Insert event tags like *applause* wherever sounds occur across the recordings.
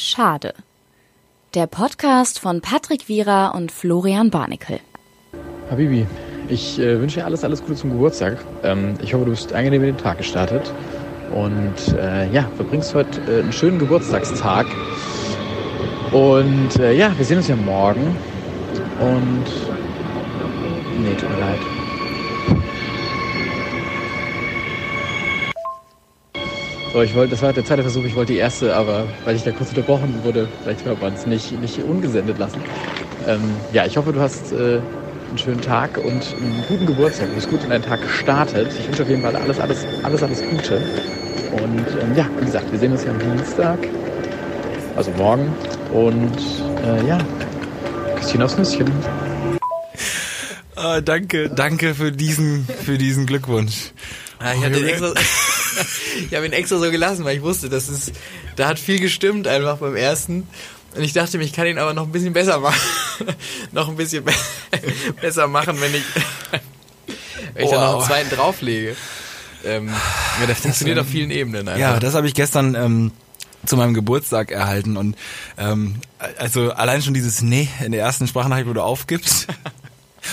Schade. Der Podcast von Patrick Wierer und Florian Barnikel. Habibi, ich äh, wünsche dir alles, alles Gute zum Geburtstag. Ähm, ich hoffe, du bist angenehm in den Tag gestartet. Und äh, ja, verbringst heute äh, einen schönen Geburtstagstag. Und äh, ja, wir sehen uns ja morgen. Und nee, tut mir leid. So, ich wollte, das war der zweite Versuch, ich wollte die erste, aber weil ich da kurz unterbrochen wurde, vielleicht hört man es nicht, nicht ungesendet lassen. Ähm, ja, ich hoffe, du hast äh, einen schönen Tag und einen guten Geburtstag. Du bist gut in deinen Tag gestartet. Ich wünsche auf jeden Fall alles, alles, alles, alles Gute. Und ähm, ja, wie gesagt, wir sehen uns ja am Dienstag, also morgen. Und äh, ja, Küsschen aufs Nüsschen. Ah, danke, danke für diesen, für diesen Glückwunsch. Ja, ich, hatte ihn extra, ich habe ihn extra so gelassen, weil ich wusste, das ist, da hat viel gestimmt einfach beim ersten. Und ich dachte mir, ich kann ihn aber noch ein bisschen besser machen. *laughs* noch ein bisschen be *laughs* besser machen, wenn ich, wenn ich Wow. dann noch einen zweiten drauflege. Ähm, ja, das funktioniert auf vielen Ebenen einfach. Ja, das habe ich gestern ähm, zu meinem Geburtstag erhalten und ähm, also allein schon dieses Nee in der ersten Sprachnachricht, wo du aufgibst. *laughs*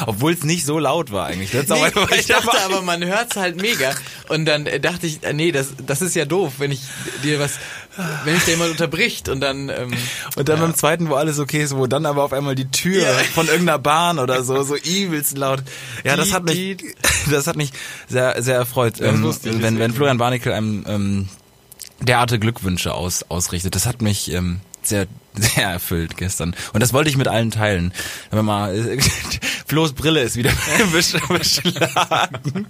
Obwohl es nicht so laut war eigentlich. Das Nee, *laughs* einfach- ich dachte aber, man hört's halt mega. Und dann äh, dachte ich, äh, nee, das, das ist ja doof, wenn ich dir was, wenn ich dir jemand unterbricht und dann, ähm, Und dann ja. beim zweiten, wo alles okay ist, wo dann aber auf einmal die Tür Ja. von irgendeiner Bahn oder so, so übelst laut. Ja, das hat mich, *laughs* das hat mich sehr, sehr erfreut. Ähm, ich, wenn, wenn. Florian Barnickel einem ähm, derartige Glückwünsche aus, ausrichtet. Das hat mich ähm, sehr, *laughs* sehr erfüllt gestern. Und das wollte ich mit allen teilen. Wenn man mal, Flo's Brille ist wieder *laughs* besch- beschlagen.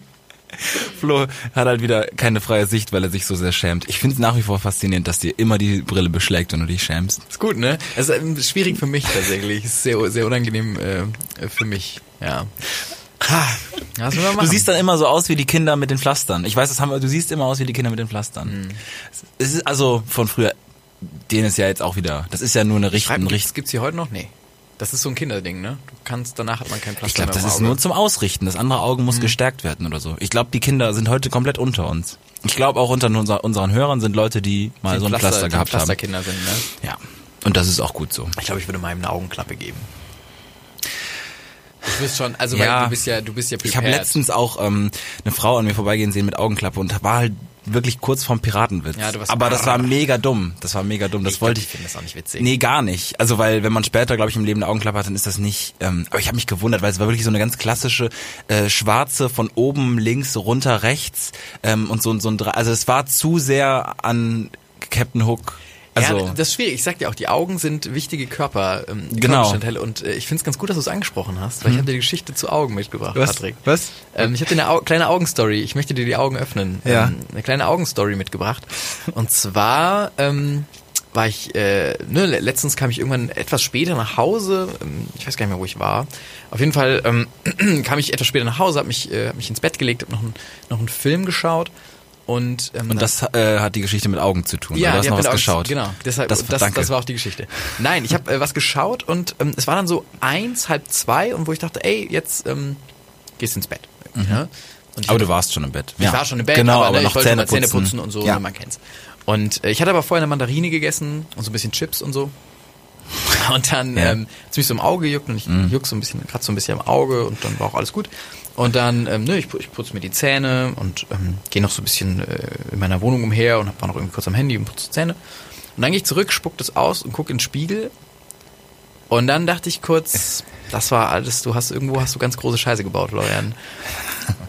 Flo hat halt wieder keine freie Sicht, weil er sich so sehr schämt. Ich finde es nach wie vor faszinierend, dass dir immer die Brille beschlägt und du dich schämst. ist gut, ne? Es ist ähm, schwierig für mich tatsächlich. Ist sehr, sehr unangenehm äh, für mich, ja. Man Du siehst dann immer so aus wie die Kinder mit den Pflastern. Ich weiß, das haben wir, du siehst immer aus wie die Kinder mit den Pflastern. Es ist also von früher, den ist ja jetzt auch wieder, das ist ja nur eine Richt, Schreiben ein gibt's, Richt. gibt's hier heute noch? Nee. Das ist so ein Kinderding, ne? Du kannst, danach hat man kein Plastik Ich glaube, das ist nur zum Ausrichten. Das andere Auge muss gestärkt werden oder so. Ich glaube, die Kinder sind heute komplett unter uns. Ich glaube, auch unter unser, unseren Hörern sind Leute, die mal Die so ein Pflaster- Pflaster gehabt haben. Pflasterkinder sind, ne? Ja. Und das ist auch gut so. Ich glaube, ich würde meinem eine Augenklappe geben. Du bist schon, also Ja. weil du bist ja, du bist ja Ich habe prepared. letztens auch ähm, eine Frau an mir vorbeigehen sehen mit Augenklappe und war halt wirklich kurz vorm Piratenwitz. Ja, du warst- Aber das war mega dumm. Das war mega dumm. Das Ich wollte glaub, ich. ich finde das auch nicht witzig. Nee, gar nicht. Also weil, wenn man später, glaube ich, im Leben eine Augenklappe hat, dann ist das nicht. Ähm, aber ich habe mich gewundert, weil es war wirklich so eine ganz klassische äh, schwarze von oben links runter rechts ähm, und so so ein also es war zu sehr an Captain Hook. Also ja, das ist schwierig. Ich sag dir auch, die Augen sind wichtige Körper, ähm, Genau. Und äh, ich finde es ganz gut, dass du es angesprochen hast, weil ich habe dir die Geschichte zu Augen mitgebracht, Was? Patrick. Was? Ähm, ich habe dir eine Au kleine Augenstory. Ich möchte dir die Augen öffnen. Ja. Ähm, eine kleine Augenstory mitgebracht. Und zwar ähm, war ich, äh, ne, le- letztens kam ich irgendwann etwas später nach Hause. Ähm, ich weiß gar nicht mehr, wo ich war. Auf jeden Fall ähm, *clears throat* kam ich etwas später nach Hause, habe mich, äh, hab mich ins Bett gelegt, habe noch, ein, noch einen Film geschaut. Und, ähm, und das äh, hat die Geschichte mit Augen zu tun. Ja, du hast noch hat was mit geschaut. Augen- Genau, deshalb, Das- das, das, war auch die Geschichte. Nein, ich habe äh, was geschaut und ähm, es war dann so eins, halb zwei und wo ich dachte, ey, jetzt ähm, gehst ins Bett. Ja? Und ich Mhm. Aber hatte- du warst schon im Bett. ich war schon im Bett, genau, aber, aber, ne, noch ich wollte Zähne mal Zähne putzen. und so, Ja. man kennt's. Und äh, ich hatte aber vorher eine Mandarine gegessen und so ein bisschen Chips und so. *laughs* Und dann Ja. Mhm. ähm, hat's mich so im Auge gejuckt und ich juck so ein bisschen, kratz so ein bisschen am Auge und dann war auch alles gut. Und dann, ähm, ne, ich, ich putze mir die Zähne und ähm, gehe noch so ein bisschen äh, in meiner Wohnung umher und war noch irgendwie kurz am Handy und putze Zähne. Und dann gehe ich zurück, spuck das aus und guck in den Spiegel. Und dann dachte ich kurz, *laughs* das war alles, du hast irgendwo hast du ganz große Scheiße gebaut, Florian.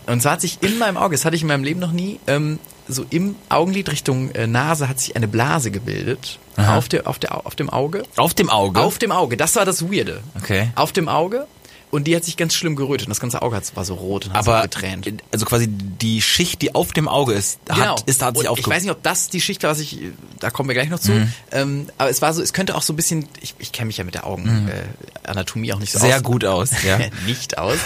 Und zwar hat sich in meinem Auge, das hatte ich in meinem Leben noch nie, ähm, so im Augenlid Richtung äh, Nase hat sich eine Blase gebildet. Aha. Auf, der, auf, der, auf dem Auge. Auf dem Auge? Auf dem Auge, das war das Weirde. Okay. Auf dem Auge. Und die hat sich ganz schlimm gerötet. Und das ganze Auge war so rot und hat aber so getränt. also quasi die Schicht, die auf dem Auge ist, hat, ist, hat sich Genau. und ich weiß nicht, ob das die Schicht war, was ich, da kommen wir gleich noch zu. Ähm, aber es war so, es könnte auch so ein bisschen, ich, ich kenne mich ja mit der Augenanatomie äh, Anatomie auch nicht so Sehr aus. gut aus, ja. *laughs* nicht aus.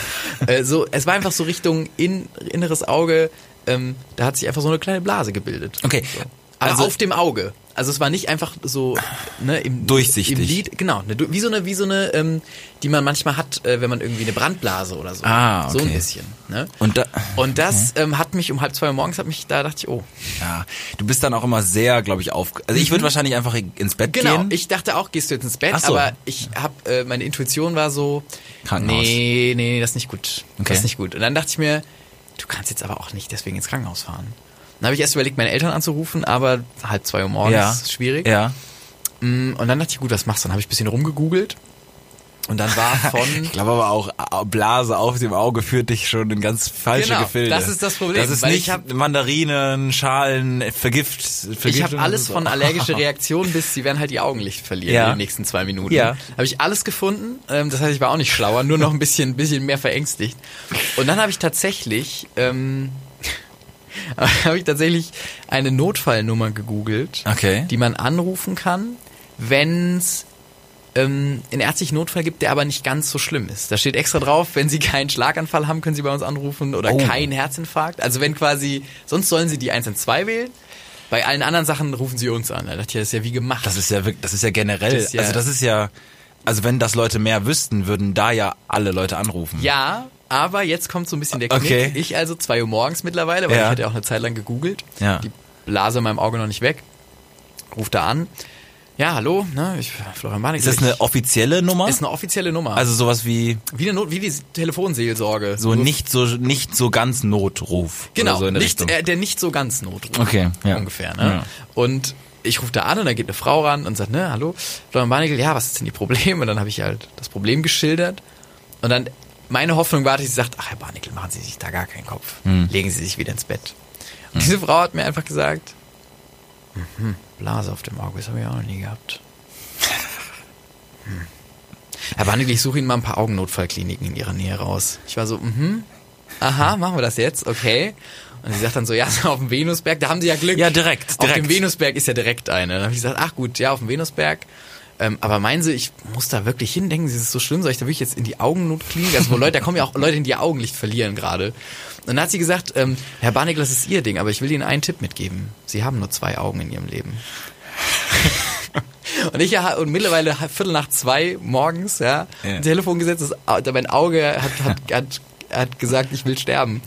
äh, so, es war einfach so Richtung in, inneres Auge, ähm, da hat sich einfach so eine kleine Blase gebildet. Okay, So. Aber also- auf dem Auge. Also es war nicht einfach so ne, im, Durchsichtig. im Lied, genau, ne, wie so eine, wie so eine, ähm, die man manchmal hat, äh, wenn man irgendwie eine Brandblase oder so. Ah, So ein okay. bisschen. Ne? Und da, Und das ähm, hat mich um halb zwei Uhr morgens, hat mich, da dachte ich, oh. ja, du bist dann auch immer sehr, glaube ich, auf. Also ich würde wahrscheinlich einfach ins Bett Genau, gehen. ich dachte auch, gehst du jetzt ins Bett, so. aber ich habe, äh, meine Intuition war so, Krankenhaus. nee, nee, das ist nicht gut. Okay. Das ist nicht gut. Und dann dachte ich mir, du kannst jetzt aber auch nicht deswegen ins Krankenhaus fahren. Dann habe ich erst überlegt, meine Eltern anzurufen, aber halb zwei Uhr morgens ja, ist schwierig. Ja. Mm, Und dann dachte ich, gut, was machst du? Dann habe ich ein bisschen rumgegoogelt. Und dann war *laughs* von. Ich glaube aber auch, Blase auf dem Auge führt dich schon in ganz falsche Genau, Gefilde. das ist das Problem, Das ist nicht ich hab- Mandarinen, Schalen, Vergift. ich Vergiftung habe alles so. von allergische *laughs* Reaktionen bis sie werden halt ihr Augenlicht verlieren Ja. in den nächsten zwei Minuten. Ja. Habe ich alles gefunden. Ähm, das heißt, ich war auch nicht schlauer, nur noch ein bisschen, bisschen mehr verängstigt. Und dann habe ich tatsächlich, ähm, *laughs* habe ich tatsächlich eine Notfallnummer gegoogelt, Okay. die man anrufen kann, wenn es ähm, einen ärztlichen Notfall gibt, der aber nicht ganz so schlimm ist. Da steht extra drauf, wenn Sie keinen Schlaganfall haben, können Sie bei uns anrufen oder Oh. keinen Herzinfarkt. Also wenn quasi, sonst sollen Sie die 112 wählen. Bei allen anderen Sachen rufen Sie uns an. Da dachte ich, das ist ja wie gemacht. Das ist ja wirklich, das ist ja generell, Das ist ja- also das ist ja, also wenn das Leute mehr wüssten, würden da ja alle Leute anrufen. ja, aber jetzt kommt so ein bisschen der Knick. Okay. Ich also 2 Uhr morgens mittlerweile, weil Ja. ich hatte ja auch eine Zeit lang gegoogelt. Ja. Die Blase in meinem Auge noch nicht weg. Ruf da an. Ja, hallo, ne, ich, Florian Barnik. Ist das eine offizielle Nummer? ist eine offizielle Nummer. also sowas wie wie, eine Not, wie die Telefonseelsorge. so nicht so nicht so ganz Notruf. Genau, so nicht, äh, der nicht so ganz Notruf. Okay, ja. Ungefähr, ne? Ja. Und ich rufe da an und dann geht eine Frau ran und sagt, ne, hallo, Florian Barnickel, ja, was ist denn Ihr Problem? Und dann habe ich halt das Problem geschildert. Und dann, meine Hoffnung war, dass sie sagt, ach, Herr Barnickel, machen Sie sich da gar keinen Kopf. Hm. Legen Sie sich wieder ins Bett. Und diese Frau hat mir einfach gesagt, mhm, Blase auf dem Auge, das habe ich auch noch nie gehabt. *laughs* Hm. Herr Barnickel, ich suche Ihnen mal ein paar Augennotfallkliniken in Ihrer Nähe raus. Ich war so, mhm, aha, machen wir das jetzt, okay. Und sie sagt dann so, ja, *laughs* auf dem Venusberg, da haben sie ja Glück. Ja, direkt, Auf direkt. dem Venusberg ist ja direkt eine. Dann habe ich gesagt, ach gut, ja, auf dem Venusberg. Ähm, aber meinen Sie, ich muss da wirklich hin? Denken Sie, es ist so schlimm? Soll ich da wirklich jetzt in die Augennotklinik? Also wo Leute, da kommen ja auch Leute in die Augenlicht verlieren gerade. Und dann hat sie gesagt, ähm, Herr Barnickel, das ist Ihr Ding, aber ich will Ihnen einen Tipp mitgeben. Sie haben nur zwei Augen in Ihrem Leben. *laughs* Und ich ja, und mittlerweile Viertel nach zwei morgens, ja, Ja. Telefon gesetzt, das, mein Auge hat, hat, *laughs* hat, hat gesagt, ich will sterben.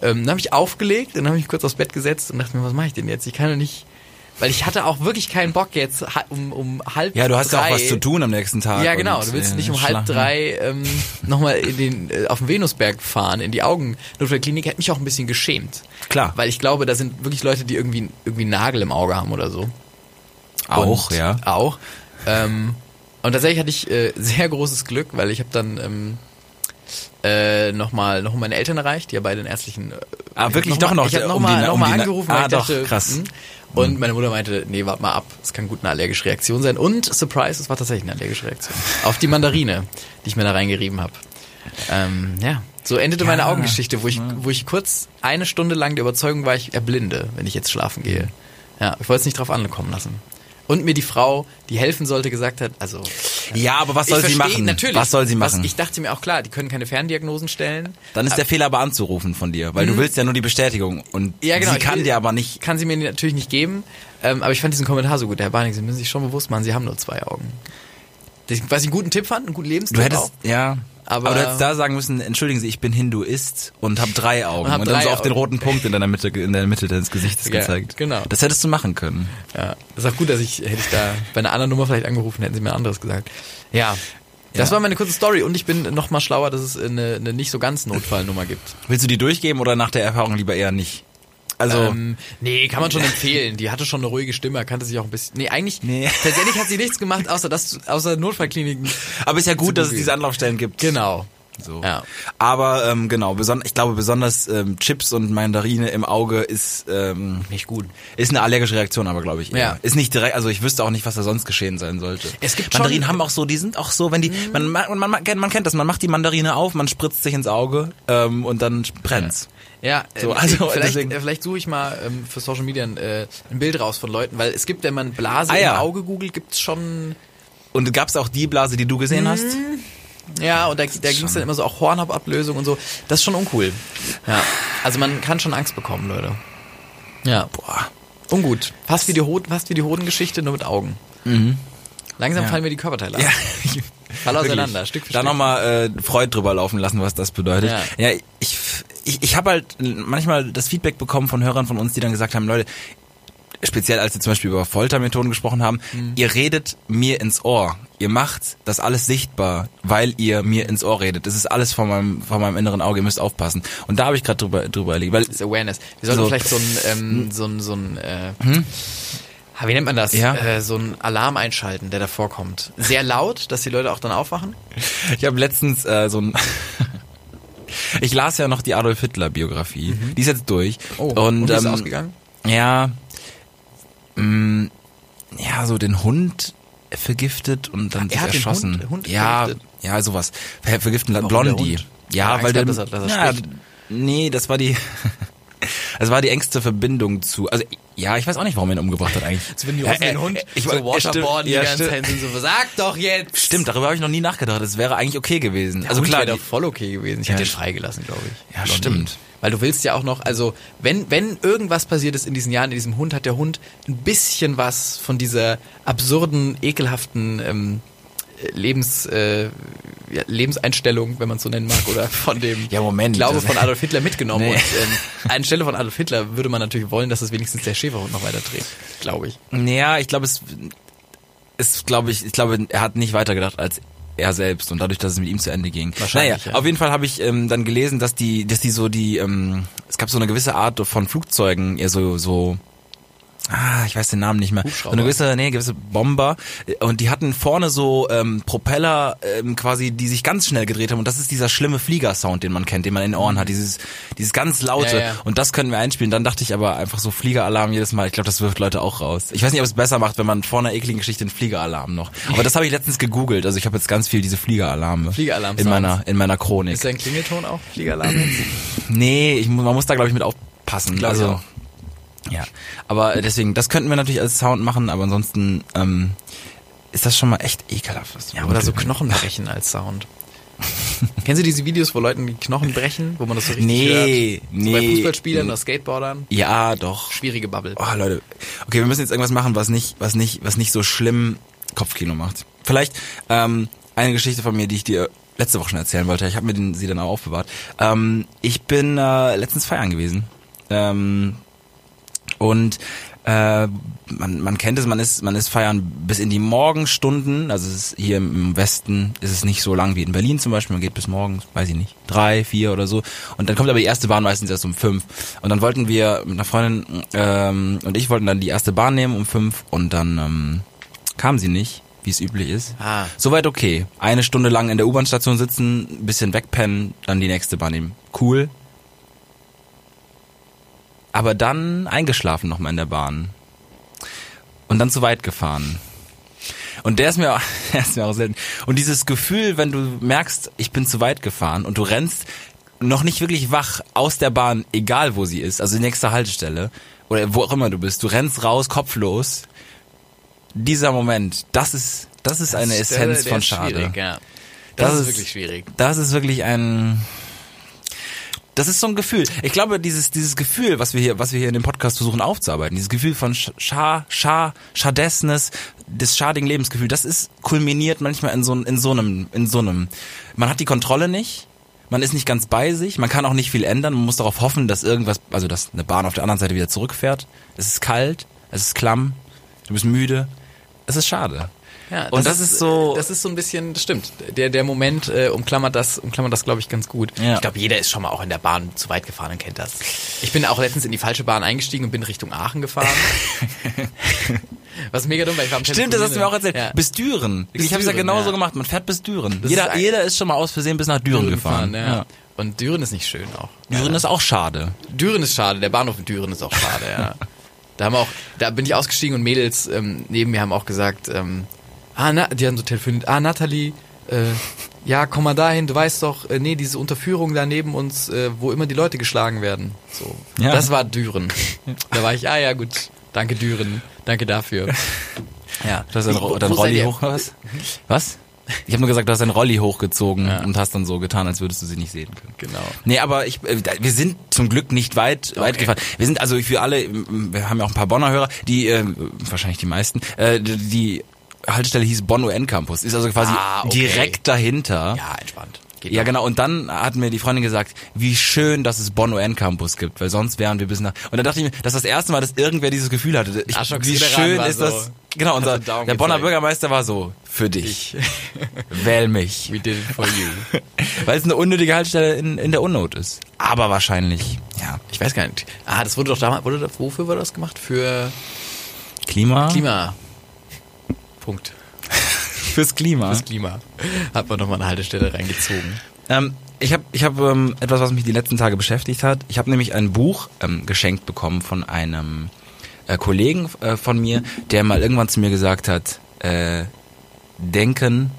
Ähm, dann habe ich aufgelegt und dann habe ich mich kurz aufs Bett gesetzt und dachte mir, was mache ich denn jetzt? Ich kann doch nicht, weil ich hatte auch wirklich keinen Bock jetzt um, um halb ja, du hast ja auch was zu tun am nächsten Tag. Ja, genau. Du willst äh, nicht um halb drei ähm, *laughs* nochmal in den, äh, auf den Venusberg fahren, in die Augennotfallklinik. Hätte mich auch ein bisschen geschämt. Klar. Weil ich glaube, da sind wirklich Leute, die irgendwie, irgendwie einen Nagel im Auge haben oder so. Auch, Und ja. Auch. Ähm, und tatsächlich hatte ich äh, *laughs* sehr großes Glück, weil ich habe dann ähm, äh, nochmal noch meine Eltern erreicht, die ja beide in ärztlichen... Äh, Ah, ich wirklich hab doch noch, Ich habe um nochmal noch um die- angerufen, Ah, weil ich doch, dachte... krass. hm. Und meine Mutter meinte, nee, warte mal ab, das kann gut eine allergische Reaktion sein. Und, Surprise, es war tatsächlich eine allergische Reaktion. Auf die Mandarine, die ich mir da reingerieben habe. Ähm, ja, so endete meine Augengeschichte, wo ich, wo ich kurz eine Stunde lang der Überzeugung war, ich erblinde, wenn ich jetzt schlafen gehe. Ja, ich wollte es nicht drauf ankommen lassen. Und mir die Frau, die helfen sollte, gesagt hat, also Ja, aber was soll sie verstehe, machen? Natürlich. Was soll sie machen? ich dachte mir auch klar, die können keine Ferndiagnosen stellen. Dann ist der Fehler aber anzurufen von dir, weil du willst ja nur die Bestätigung und Mhm. Ja, genau, sie kann will- dir aber nicht. Kann sie mir natürlich nicht geben. Ähm, aber ich fand diesen Kommentar so gut. Herr Barnig, Sie müssen sich schon bewusst machen, Sie haben nur zwei Augen. Was ich einen guten Tipp fand, einen guten Lebenstipp Du hättest auch. ja, Aber- aber, du hättest da sagen müssen, entschuldigen Sie, ich bin Hinduist und habe drei Augen Und hab und dann so auf den roten Punkt in deiner Mitte in der Mitte deines Gesichtes Ja, gezeigt. genau. Das hättest du machen können. Ja, das ist auch gut, dass ich, hätte ich da bei einer anderen Nummer vielleicht angerufen, hätten sie mir ein anderes gesagt. Ja. Das Ja. war meine kurze Story und ich bin noch mal schlauer, dass es eine, eine nicht so ganz Notfallnummer gibt. Willst du die durchgeben oder nach der Erfahrung lieber eher nicht? Also Ähm, nee, kann man schon *laughs* empfehlen. Die hatte schon eine ruhige Stimme, kannte sich auch ein bisschen. Nee, eigentlich, Nee. *laughs* tatsächlich hat sie nichts gemacht, außer das, außer Notfallkliniken. aber ist ja gut, dass es diese Anlaufstellen gibt. Genau. So. Ja. Aber ähm, genau, beson ich glaube besonders ähm, Chips und Mandarine im Auge ist ähm, Nicht gut. ist eine allergische Reaktion, aber glaube ich. eher. Ja. Ist nicht direkt, also ich wüsste auch nicht, was da sonst geschehen sein sollte. Es gibt Mandarinen haben auch so, die sind auch so, wenn die man, man, man, man, kennt- man kennt das, man macht die Mandarine auf, man spritzt sich ins Auge ähm, und dann brennt's. Ja, So, ähm, also vielleicht, deswegen- äh, vielleicht suche ich mal ähm, für Social Media ein, äh, ein Bild raus von Leuten, weil es gibt, wenn man Blase Ah, ja. im Auge googelt, gibt's schon Und gab's auch die Blase, die du gesehen hast? Ja, und da, da ging es dann immer so auch Hornhaupablösung und so. Das ist schon uncool. Ja. Also man kann schon Angst bekommen, Leute. Ja. Boah. Ungut. Fast wie die, Hoden, fast wie die Hodengeschichte, nur mit Augen. Langsam Ja. fallen mir die Körperteile Ja, ab. Fall *laughs* auseinander, Stück für Da Stück. nochmal äh, Freud drüber laufen lassen, was das bedeutet. Ja. Ja, ich, ich, ich habe halt manchmal das Feedback bekommen von Hörern von uns, die dann gesagt haben, Leute, speziell als wir zum Beispiel über Foltermethoden gesprochen haben, Mhm. ihr redet mir ins Ohr. Ihr macht das alles sichtbar, weil ihr mir ins Ohr redet. Das ist alles vor meinem, vor meinem inneren Auge. Ihr müsst aufpassen. Und da habe ich gerade drüber, drüber erlebt. Weil Das ist Awareness. Wir sollten So. vielleicht so ein, ähm, so ein, so ein, äh, ah, wie nennt man das? Ja. Äh, so ein Alarm einschalten, der davor kommt. Sehr laut, dass die Leute auch dann aufwachen. Ich habe letztens äh, so ein Ich las ja noch die Adolf Hitler Biografie. Die ist jetzt durch. Mhm. Oh, und, wie ist es ähm, ausgegangen? Ja, mh, ja, so den Hund vergiftet und dann er sich hat den erschossen. Hund- Hund ja, vergiftet? ja. Ver vergiften Warum Blondie. Hund? Ja, Weil er der hat, dass er- dass er ja, nee, das war die *laughs* Das war die engste Verbindung zu. Also ja, ich weiß auch nicht, warum er ihn umgebracht hat eigentlich. Als wenn die Ja, den Hund ich so wollte- waterboarden die ja, ganze. Zeit sind so, sag doch jetzt! Stimmt, darüber habe ich noch nie nachgedacht. Das wäre eigentlich okay gewesen. Der also Hund klar, wäre voll okay gewesen. Ich Ja, hätte st- freigelassen, glaube ich. Ja, stimmt. Weil du willst ja auch noch, also wenn, wenn irgendwas passiert ist in diesen Jahren, in diesem Hund, hat der Hund ein bisschen was von dieser absurden, ekelhaften ähm, Lebens, äh, ja, Lebenseinstellung, wenn man es so nennen mag, oder von dem Ja, Moment, Glaube von Adolf Hitler mitgenommen. Nee. Und ähm, anstelle von Adolf Hitler würde man natürlich wollen, dass es wenigstens der Schäferhund noch weiter dreht, glaube ich. Ja, ich glaube, es ist, glaube ich, ich glaube, er hat nicht weitergedacht als er selbst und dadurch, dass es mit ihm zu Ende ging. Wahrscheinlich, Naja, ja. auf jeden Fall habe ich ähm, dann gelesen, dass die, dass die so die, ähm, es gab so eine gewisse Art von Flugzeugen, eher so, so, ah, ich weiß den Namen nicht mehr. So eine gewisse, nee, gewisse Bomber und die hatten vorne so ähm, Propeller ähm, quasi, die sich ganz schnell gedreht haben und das ist dieser schlimme Fliegersound, den man kennt, den man in den Ohren hat, dieses, dieses ganz laute. Ja, ja. und das können wir einspielen. Dann dachte ich aber einfach so Fliegeralarm jedes Mal. Ich glaube, das wirft Leute auch raus. Ich weiß nicht, ob es besser macht, wenn man vor einer ekligen Geschichte einen Fliegeralarm noch. Aber das habe ich letztens gegoogelt. Also ich habe jetzt ganz viel diese Fliegeralarme Fliegeralarm-Sounds. in meiner in meiner Chronik. Ist dein Klingelton auch Fliegeralarm? Nee, ich, man muss da glaube ich mit aufpassen. Glaub ich also. Ja, aber deswegen, das könnten wir natürlich als Sound machen, aber ansonsten ähm, ist das schon mal echt ekelhaft. was Ja, oder so Knochen brechen als Sound. *laughs* Kennst du diese Videos, wo Leuten die Knochen brechen, wo man das so richtig Nee, hört? So nee. Bei Fußballspielern oder Skateboardern? Ja, doch. Schwierige Bubble. Oh, Leute. Okay, wir müssen jetzt irgendwas machen, was nicht, was nicht, was nicht so schlimm Kopfkino macht. Vielleicht ähm, eine Geschichte von mir, die ich dir letzte Woche schon erzählen wollte. Ich habe mir den, sie dann auch aufbewahrt. Ähm, ich bin äh, letztens feiern gewesen. Ähm, und äh, man, man kennt es, man ist, man ist feiern bis in die Morgenstunden. Also es ist hier im Westen ist es nicht so lang wie in Berlin zum Beispiel. Man geht bis morgens, weiß ich nicht, drei, vier oder so. Und dann kommt aber die erste Bahn meistens erst um fünf. Und dann wollten wir mit einer Freundin ähm, und ich wollten dann die erste Bahn nehmen um fünf und dann ähm, kam sie nicht, wie es üblich ist. Ah. Soweit okay. Eine Stunde lang in der U-Bahn-Station sitzen, ein bisschen wegpennen, dann die nächste Bahn nehmen. Cool. Aber dann eingeschlafen nochmal in der Bahn. Und dann zu weit gefahren. Und der ist mir, *laughs* der ist mir auch selten. Und dieses Gefühl, wenn du merkst, ich bin zu weit gefahren und du rennst noch nicht wirklich wach aus der Bahn, egal wo sie ist, also die nächste Haltestelle oder wo auch immer du bist, du rennst raus, kopflos. Dieser Moment, das ist, das ist eine Das- Essenz der- der von Schade. schwierig, Ja. Das, Das ist ist- wirklich schwierig. Das ist wirklich ein. Das ist so ein Gefühl. Ich glaube, dieses, dieses Gefühl, was wir hier, was wir hier in dem Podcast versuchen aufzuarbeiten, dieses Gefühl von Schar, Schar, Schadessness, des schadigen Lebensgefühl, das ist kulminiert manchmal in so, in so einem, in so einem. Man hat die Kontrolle nicht. Man ist nicht ganz bei sich. Man kann auch nicht viel ändern. Man muss darauf hoffen, dass irgendwas, also dass eine Bahn auf der anderen Seite wieder zurückfährt. Es ist kalt. Es ist klamm. Du bist müde. Es ist schade. Ja, Und das ist so- Das ist so ein bisschen, das stimmt. Der, der Moment äh, umklammert das, umklammert das, glaube ich, ganz gut. Ja. Ich glaube, jeder ist schon mal auch in der Bahn zu weit gefahren und kennt das. Ich bin auch letztens in die falsche Bahn eingestiegen und bin Richtung Aachen gefahren. *laughs* Was mega dumm, weil ich war am Stimmt, das hast du mir auch erzählt. Ja. Bis Düren. Bis ich habe es ja Düren, genauso ja. gemacht. Man fährt bis Düren. Das Jeder, ist jeder ist schon mal aus Versehen bis nach Düren, gefahren. ja. Und Düren ist nicht schön auch. Düren ist auch schade. Düren ist schade, der Bahnhof in Düren ist auch schade, ja. *laughs* Da haben auch, da bin ich ausgestiegen und Mädels ähm, neben mir haben auch gesagt, ähm, ah, na, die haben so telefoniert, ah, Nathalie, äh, ja, komm mal dahin, du weißt doch, äh, nee, diese Unterführung da neben uns, äh, wo immer die Leute geschlagen werden. So. Ja. Das war Düren. Da war ich, ah ja, gut, danke Düren, danke dafür. *laughs* Ja. Du hast dann, Wo- dann wo Rolli hoch was? *laughs* Was? Ich habe nur gesagt, du hast deinen Rolli hochgezogen Ja. und hast dann so getan, als würdest du sie nicht sehen können. Genau. Nee, aber ich, äh, wir sind zum Glück nicht weit, weit Okay. gefahren. Wir sind also für alle, wir haben ja auch ein paar Bonner Hörer, die, äh, wahrscheinlich die meisten, äh, die Haltestelle hieß Bonn UN Campus, ist also quasi Ah, okay. direkt dahinter. Ja, entspannt. Geht Ja, genau. Und dann hat mir die Freundin gesagt, wie schön, dass es Bonn UN Campus gibt, weil sonst wären wir bis nach. Und dann dachte ich mir, das ist das erste Mal, dass irgendwer dieses Gefühl hatte. Ich, Aschok wie schön ist so, das? Genau, unser, Daumen der Bonner gezeigt. Bürgermeister war so, für dich. *laughs* Wähl mich. We did it for you. *laughs* Weil es eine unnötige Haltestelle in, in der Unnot ist. Aber wahrscheinlich, ja. Ich weiß gar nicht. Ah, das wurde doch damals, wurde wofür wurde das gemacht? Für Klima? Klima. Punkt. *laughs* Fürs Klima. Fürs Klima. Hat man nochmal eine Haltestelle reingezogen. Ähm, ich habe ich hab, ähm, etwas, was mich die letzten Tage beschäftigt hat. Ich habe nämlich ein Buch ähm, geschenkt bekommen von einem äh, Kollegen äh, von mir, der mal irgendwann zu mir gesagt hat, äh, Denken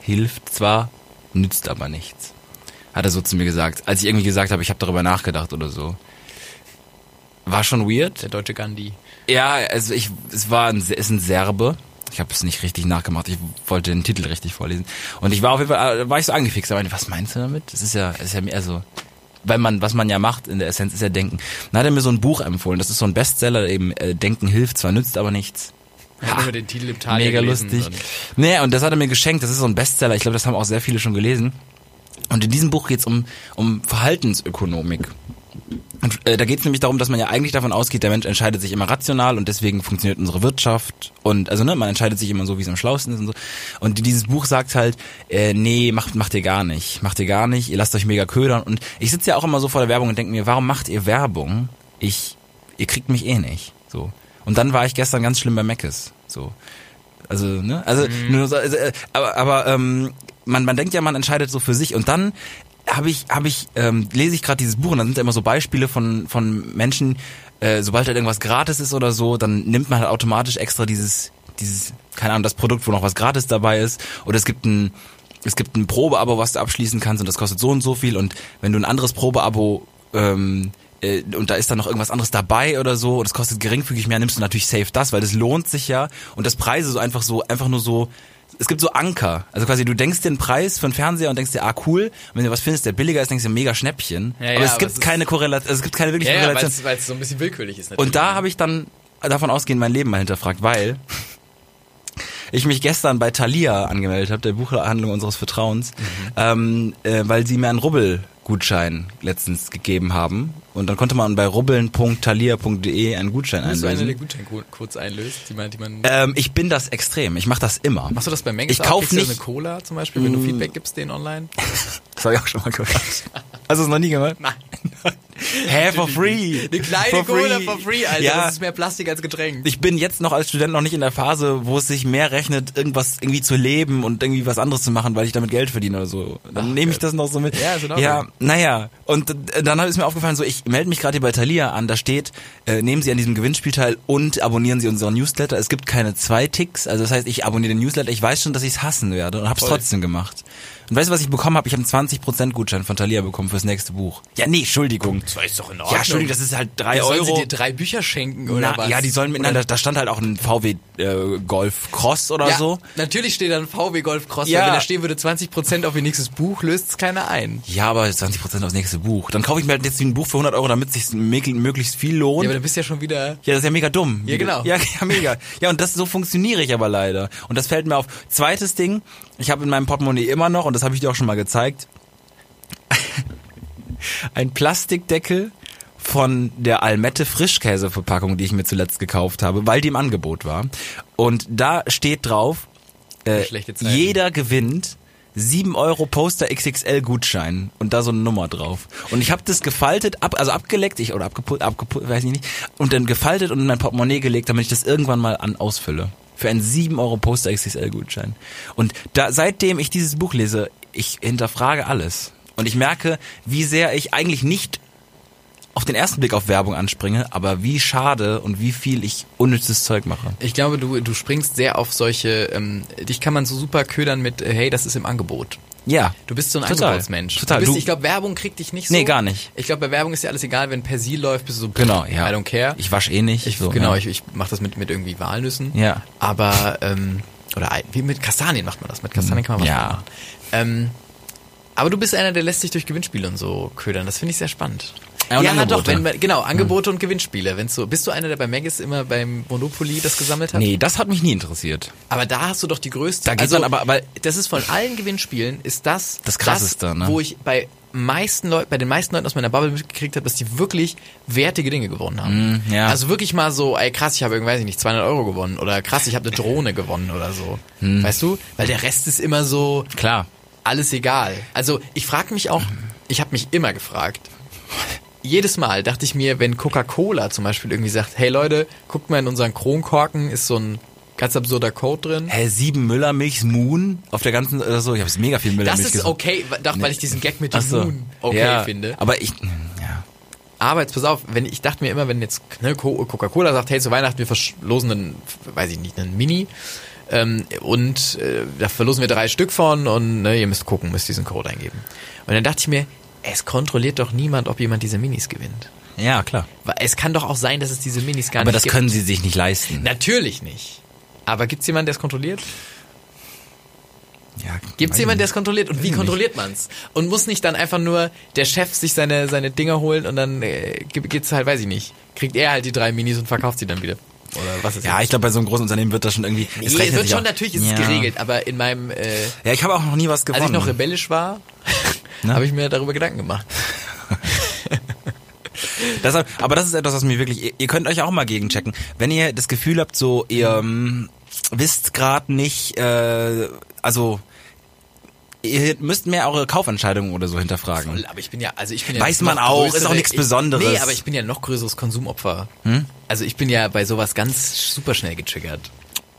hilft zwar, nützt aber nichts. Hat er so zu mir gesagt, als ich irgendwie gesagt habe, ich habe darüber nachgedacht oder so. War schon weird. Der deutsche Gandhi. Ja, also ich, es war ein, ist ein Serbe. Ich habe es nicht richtig nachgemacht. Ich wollte den Titel richtig vorlesen. Und ich war auf jeden Fall, äh, war ich so angefixt. Ich meinte, was meinst du damit? Das ist ja, das ist ja mehr so, weil man, was man ja macht in der Essenz, ist ja Denken. Dann hat er mir so ein Buch empfohlen. Das ist so ein Bestseller, eben äh, Denken hilft zwar, nützt aber nichts. Ich habe nur den Titel im Tal Mega lustig. und- Nee, und das hat er mir geschenkt. Das ist so ein Bestseller. Ich glaube, das haben auch sehr viele schon gelesen. Und in diesem Buch geht's um, um Verhaltensökonomik. Und äh, da geht es nämlich darum, dass man ja eigentlich davon ausgeht, der Mensch entscheidet sich immer rational und deswegen funktioniert unsere Wirtschaft und also ne, man entscheidet sich immer so, wie es am schlausten ist und so. Und dieses Buch sagt halt, äh, nee, macht macht ihr gar nicht, macht ihr gar nicht, ihr lasst euch mega ködern. Und ich sitze ja auch immer so vor der Werbung und denke mir, warum macht ihr Werbung? Ich, ihr kriegt mich eh nicht. So. Und dann war ich gestern ganz schlimm bei Meckes. So. Also, ne? Also, nur so, also, äh, aber, aber ähm, man, man denkt ja, man entscheidet so für sich und dann habe ich, habe ich, ähm, lese ich gerade dieses Buch und dann sind da immer so Beispiele von, von Menschen, äh, sobald halt irgendwas gratis ist oder so, dann nimmt man halt automatisch extra dieses, dieses, keine Ahnung, das Produkt, wo noch was gratis dabei ist. Oder es gibt ein, es gibt ein Probeabo, was du abschließen kannst und das kostet so und so viel und wenn du ein anderes Probeabo ähm, äh, und da ist dann noch irgendwas anderes dabei oder so und es kostet geringfügig mehr, nimmst du natürlich safe das, weil das lohnt sich ja und das Preise so einfach so, einfach nur so, es gibt so Anker. Also quasi du denkst einen Preis für einen Fernseher und denkst dir, ah cool, und wenn du was findest, der billiger ist, denkst du mega Schnäppchen. Ja, ja, aber es aber gibt es keine Korrelation, also es gibt keine wirkliche Ja, ja Korrelation. es weil es so ein bisschen willkürlich ist natürlich. Und da habe ich dann davon ausgehend mein Leben mal hinterfragt, weil ich mich gestern bei Thalia angemeldet habe, der Buchhandlung unseres Vertrauens, ähm, äh, weil sie mir einen Rubbel-Gutschein letztens gegeben haben. Und dann konnte man bei rubbeln.thalia.de einen Gutschein Bist du einlösen. Gutscheincodes einlöst, die man, die man Ähm, ich bin das extrem. Ich mache das immer. Machst du das bei Mengs Ich auch? kauf Kriegst du nicht- eine Cola zum Beispiel, wenn du Feedback gibst, denen online? *laughs* Das habe ich auch schon mal gemacht. *laughs* Hast du es noch nie gemacht? Nein. *laughs* Hä, for free. Eine kleine For Cola free. for free, Alter. Ja. Das ist mehr Plastik als Getränk. ich bin jetzt noch als Student noch nicht in der Phase, wo es sich mehr rechnet, irgendwas irgendwie zu leben und irgendwie was anderes zu machen, weil ich damit Geld verdiene oder so. Dann Ach, nehme ich das noch so mit. Ja, ist in ja naja. Und äh, dann ist mir aufgefallen, so ich melde mich gerade hier bei Thalia an, da steht, äh, nehmen Sie an diesem Gewinnspiel teil und abonnieren Sie unseren Newsletter. Es gibt keine zwei Ticks, also das heißt, ich abonniere den Newsletter, ich weiß schon, dass ich es hassen werde und habe es trotzdem gemacht. Und weißt du, was ich bekommen habe? Ich habe einen 20% Gutschein von Thalia bekommen fürs nächste Buch. Ja, nee, Entschuldigung. Das ist doch in Ja, Entschuldigung, das ist halt drei Sollen Euro. sie dir drei Bücher schenken oder Na, was? Ja, die sollen mit, nein, da, da stand halt auch ein VW äh, Golf Cross oder ja, so. Natürlich steht da ein VW Golf Cross, Ja. wenn da stehen würde 20% auf ihr nächstes Buch, löst es keiner ein. Ja, aber 20% aufs nächste Buch. Dann kaufe ich mir halt jetzt ein Buch für 100 Euro, damit es sich möglichst viel lohnt. Ja, Ja, aber du bist ja schon wieder... das ist ja mega dumm. Ja, genau. Ja, *laughs* ja, mega. Ja, und das so funktioniere ich aber leider. Und das fällt mir auf. Zweites Ding, ich habe in meinem Portemonnaie immer noch, und das habe ich dir auch schon mal gezeigt, ein Plastikdeckel von der Almette Frischkäseverpackung, die ich mir zuletzt gekauft habe, weil die im Angebot war. Und da steht drauf, äh, jeder gewinnt 7 Euro Poster XXL Gutschein und da so eine Nummer drauf. Und ich habe das gefaltet, ab, also abgeleckt, ich oder abgepult, abgepult, weiß ich nicht, und dann gefaltet und in mein Portemonnaie gelegt, damit ich das irgendwann mal an ausfülle. Für einen 7 Euro Poster XXL Gutschein. Und da, seitdem ich dieses Buch lese, ich hinterfrage alles. Und ich merke, wie sehr ich eigentlich nicht auf den ersten Blick auf Werbung anspringe, aber wie schade und wie viel ich unnützes Zeug mache. Ich glaube, du, du springst sehr auf solche... Ähm, dich kann man so super ködern mit, äh, hey, das ist im Angebot. Ja. Du bist so ein Total. Angebotsmensch. Total. Du bist, Du- ich glaube, Werbung kriegt dich nicht so. Nee, gar nicht. Ich glaube, bei Werbung ist ja alles egal, wenn Persil läuft, bist du so, Genau, ja. I don't care. Ich wasche eh nicht. Ich, so, genau, ja. ich, ich mache das mit, mit irgendwie Walnüssen. Ja. Aber ähm, Oder wie mit Kastanien macht man das. Mit Kastanien kann man was Ja. machen. Ähm, aber du bist einer, der lässt sich durch Gewinnspiele und so ködern. Das finde ich sehr spannend. Ja, und na Angebote. doch, wenn genau, Angebote und Gewinnspiele. Wenn's so, bist du einer, der bei Maggis immer beim Monopoly das gesammelt hat? Nee, das hat mich nie interessiert. Aber da hast du doch die größte. Da geht man aber- aber- das ist von allen Gewinnspielen ist das Das Krasseste, ne? wo ich bei meisten Leuten, bei den meisten Leuten aus meiner Bubble mitgekriegt habe, dass die wirklich wertige Dinge gewonnen haben. Mm, ja. Also wirklich mal so, ey krass, ich habe irgendwie, weiß ich nicht, 200 Euro gewonnen oder krass, ich habe eine Drohne *laughs* gewonnen oder so. Mm. Weißt du? Weil der Rest ist immer so Klar. alles egal. Also ich frage mich auch, ich habe mich immer gefragt. Jedes Mal dachte ich mir, wenn Coca-Cola zum Beispiel irgendwie sagt, hey Leute, guckt mal in unseren Kronkorken, ist so ein ganz absurder Code drin. Hä, sieben Müllermilchs Moon auf der ganzen, oder so, ich habe mega viel Das Müllermilch ist gesagt. okay, doch, weil ich diesen Gag mit dem so. Moon okay ja, finde. Aber ich, ja. Aber jetzt pass auf, wenn ich dachte mir immer, wenn jetzt ne, Co- Coca-Cola sagt, hey, zu Weihnachten wir verlosen einen, weiß ich nicht, einen Mini ähm, und äh, da verlosen wir drei Stück von und ne, ihr müsst gucken, müsst diesen Code eingeben. Und dann dachte ich mir, es kontrolliert doch niemand, ob jemand diese Minis gewinnt. Ja, klar. Es kann doch auch sein, dass es diese Minis gar Aber nicht das gibt. können sie sich nicht leisten. Natürlich nicht. Aber gibt's jemanden, der es kontrolliert? Ja, Gibt's weiß jemanden, der es kontrolliert? Und wie kontrolliert man's? Und muss nicht dann einfach nur der Chef sich seine, seine Dinger holen und dann äh, ge- geht's halt, weiß ich nicht, kriegt er halt die drei Minis und verkauft sie dann wieder. Oder was ist Ja, ich glaube, bei so einem großen Unternehmen wird das schon irgendwie. Nee, es es wird schon, auch- natürlich ist ja. es geregelt, aber in meinem, äh, Ja, ich habe auch noch nie was als gewonnen. ich noch rebellisch war, *laughs* Ne? habe ich mir darüber Gedanken gemacht. *laughs* Deshalb, aber das ist etwas, was mir wirklich. Ihr, ihr könnt euch auch mal gegenchecken. Wenn ihr das Gefühl habt, so ihr ähm, wisst gerade nicht, äh, also ihr müsst mehr eure Kaufentscheidungen oder so hinterfragen. Voll, aber ich bin ja, also ich bin ja Weiß man auch, ist auch größere- nichts ich, Besonderes. Hm? Nee, aber ich bin ja noch größeres Konsumopfer. Also ich bin ja bei sowas ganz super schnell getriggert.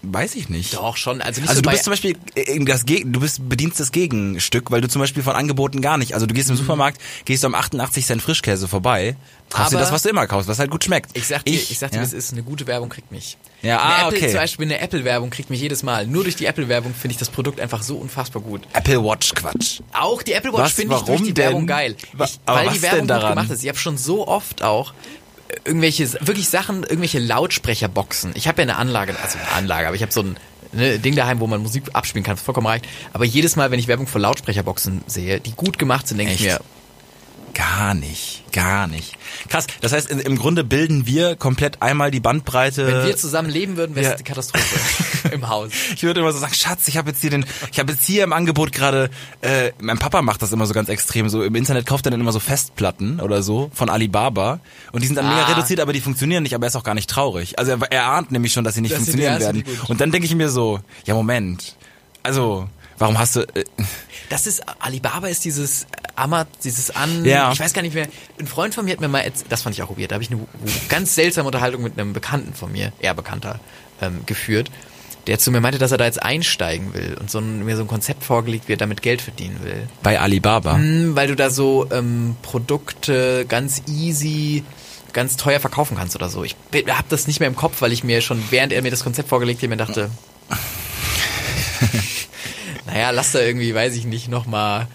Weiß ich nicht. Doch schon, also Also so du bist zum Beispiel in das Geg du bist bedienst das Gegenstück, weil du zum Beispiel von Angeboten gar nicht. Also du gehst im Supermarkt, gehst am 88 Cent Frischkäse vorbei, kaufst dir das, was du immer kaufst, was halt gut schmeckt. Ich sag dir, ich, sag dir, ja. es ist eine gute Werbung kriegt mich. Ja, eine ah, Apple, okay. Zum Beispiel eine Apple-Werbung kriegt mich jedes Mal. Nur durch die Apple-Werbung finde ich das Produkt einfach so unfassbar gut. Apple Watch Quatsch. Auch die Apple Watch finde ich durch die denn? Werbung geil. Ich, weil was die Werbung denn daran? gut gemacht ist. Ich habe schon so oft auch äh, irgendwelche, wirklich Sachen, irgendwelche Lautsprecherboxen. Ich habe ja eine Anlage, also eine Anlage, aber ich habe so ein ne, Ding daheim, wo man Musik abspielen kann, vollkommen reicht. Aber jedes Mal, wenn ich Werbung für Lautsprecherboxen sehe, die gut gemacht sind, denke ich mir, Gar nicht, gar nicht. Krass, das heißt, im Grunde bilden wir komplett einmal die Bandbreite. wenn wir zusammen leben würden, wäre es ja. die Katastrophe *laughs* im Haus. ich würde immer so sagen, Schatz, ich habe jetzt hier den, ich habe jetzt hier im Angebot gerade, äh, mein Papa macht das immer so ganz extrem, so im Internet kauft er dann immer so Festplatten oder so von Alibaba und die sind dann mega Ah. reduziert, aber die funktionieren nicht, aber er ist auch gar nicht traurig. Also er, er ahnt nämlich schon, dass sie nicht Dass funktionieren werden. Und dann denke ich mir so, ja Moment, also warum hast du, äh, Das ist, Alibaba ist dieses Amaz, dieses An, Ja. ich weiß gar nicht mehr, ein Freund von mir hat mir mal, das fand ich auch weird, da habe ich eine ganz seltsame Unterhaltung mit einem Bekannten von mir, eher Bekannter, ähm, geführt, der zu mir meinte, dass er da jetzt einsteigen will und so ein, mir so ein Konzept vorgelegt, wie er damit Geld verdienen will. bei Alibaba. Hm, weil du da so ähm, Produkte ganz easy ganz teuer verkaufen kannst oder so. Ich habe das nicht mehr im Kopf, weil ich mir schon, während er mir das Konzept vorgelegt hat, mir dachte, *laughs* naja, lass da irgendwie, weiß ich nicht, nochmal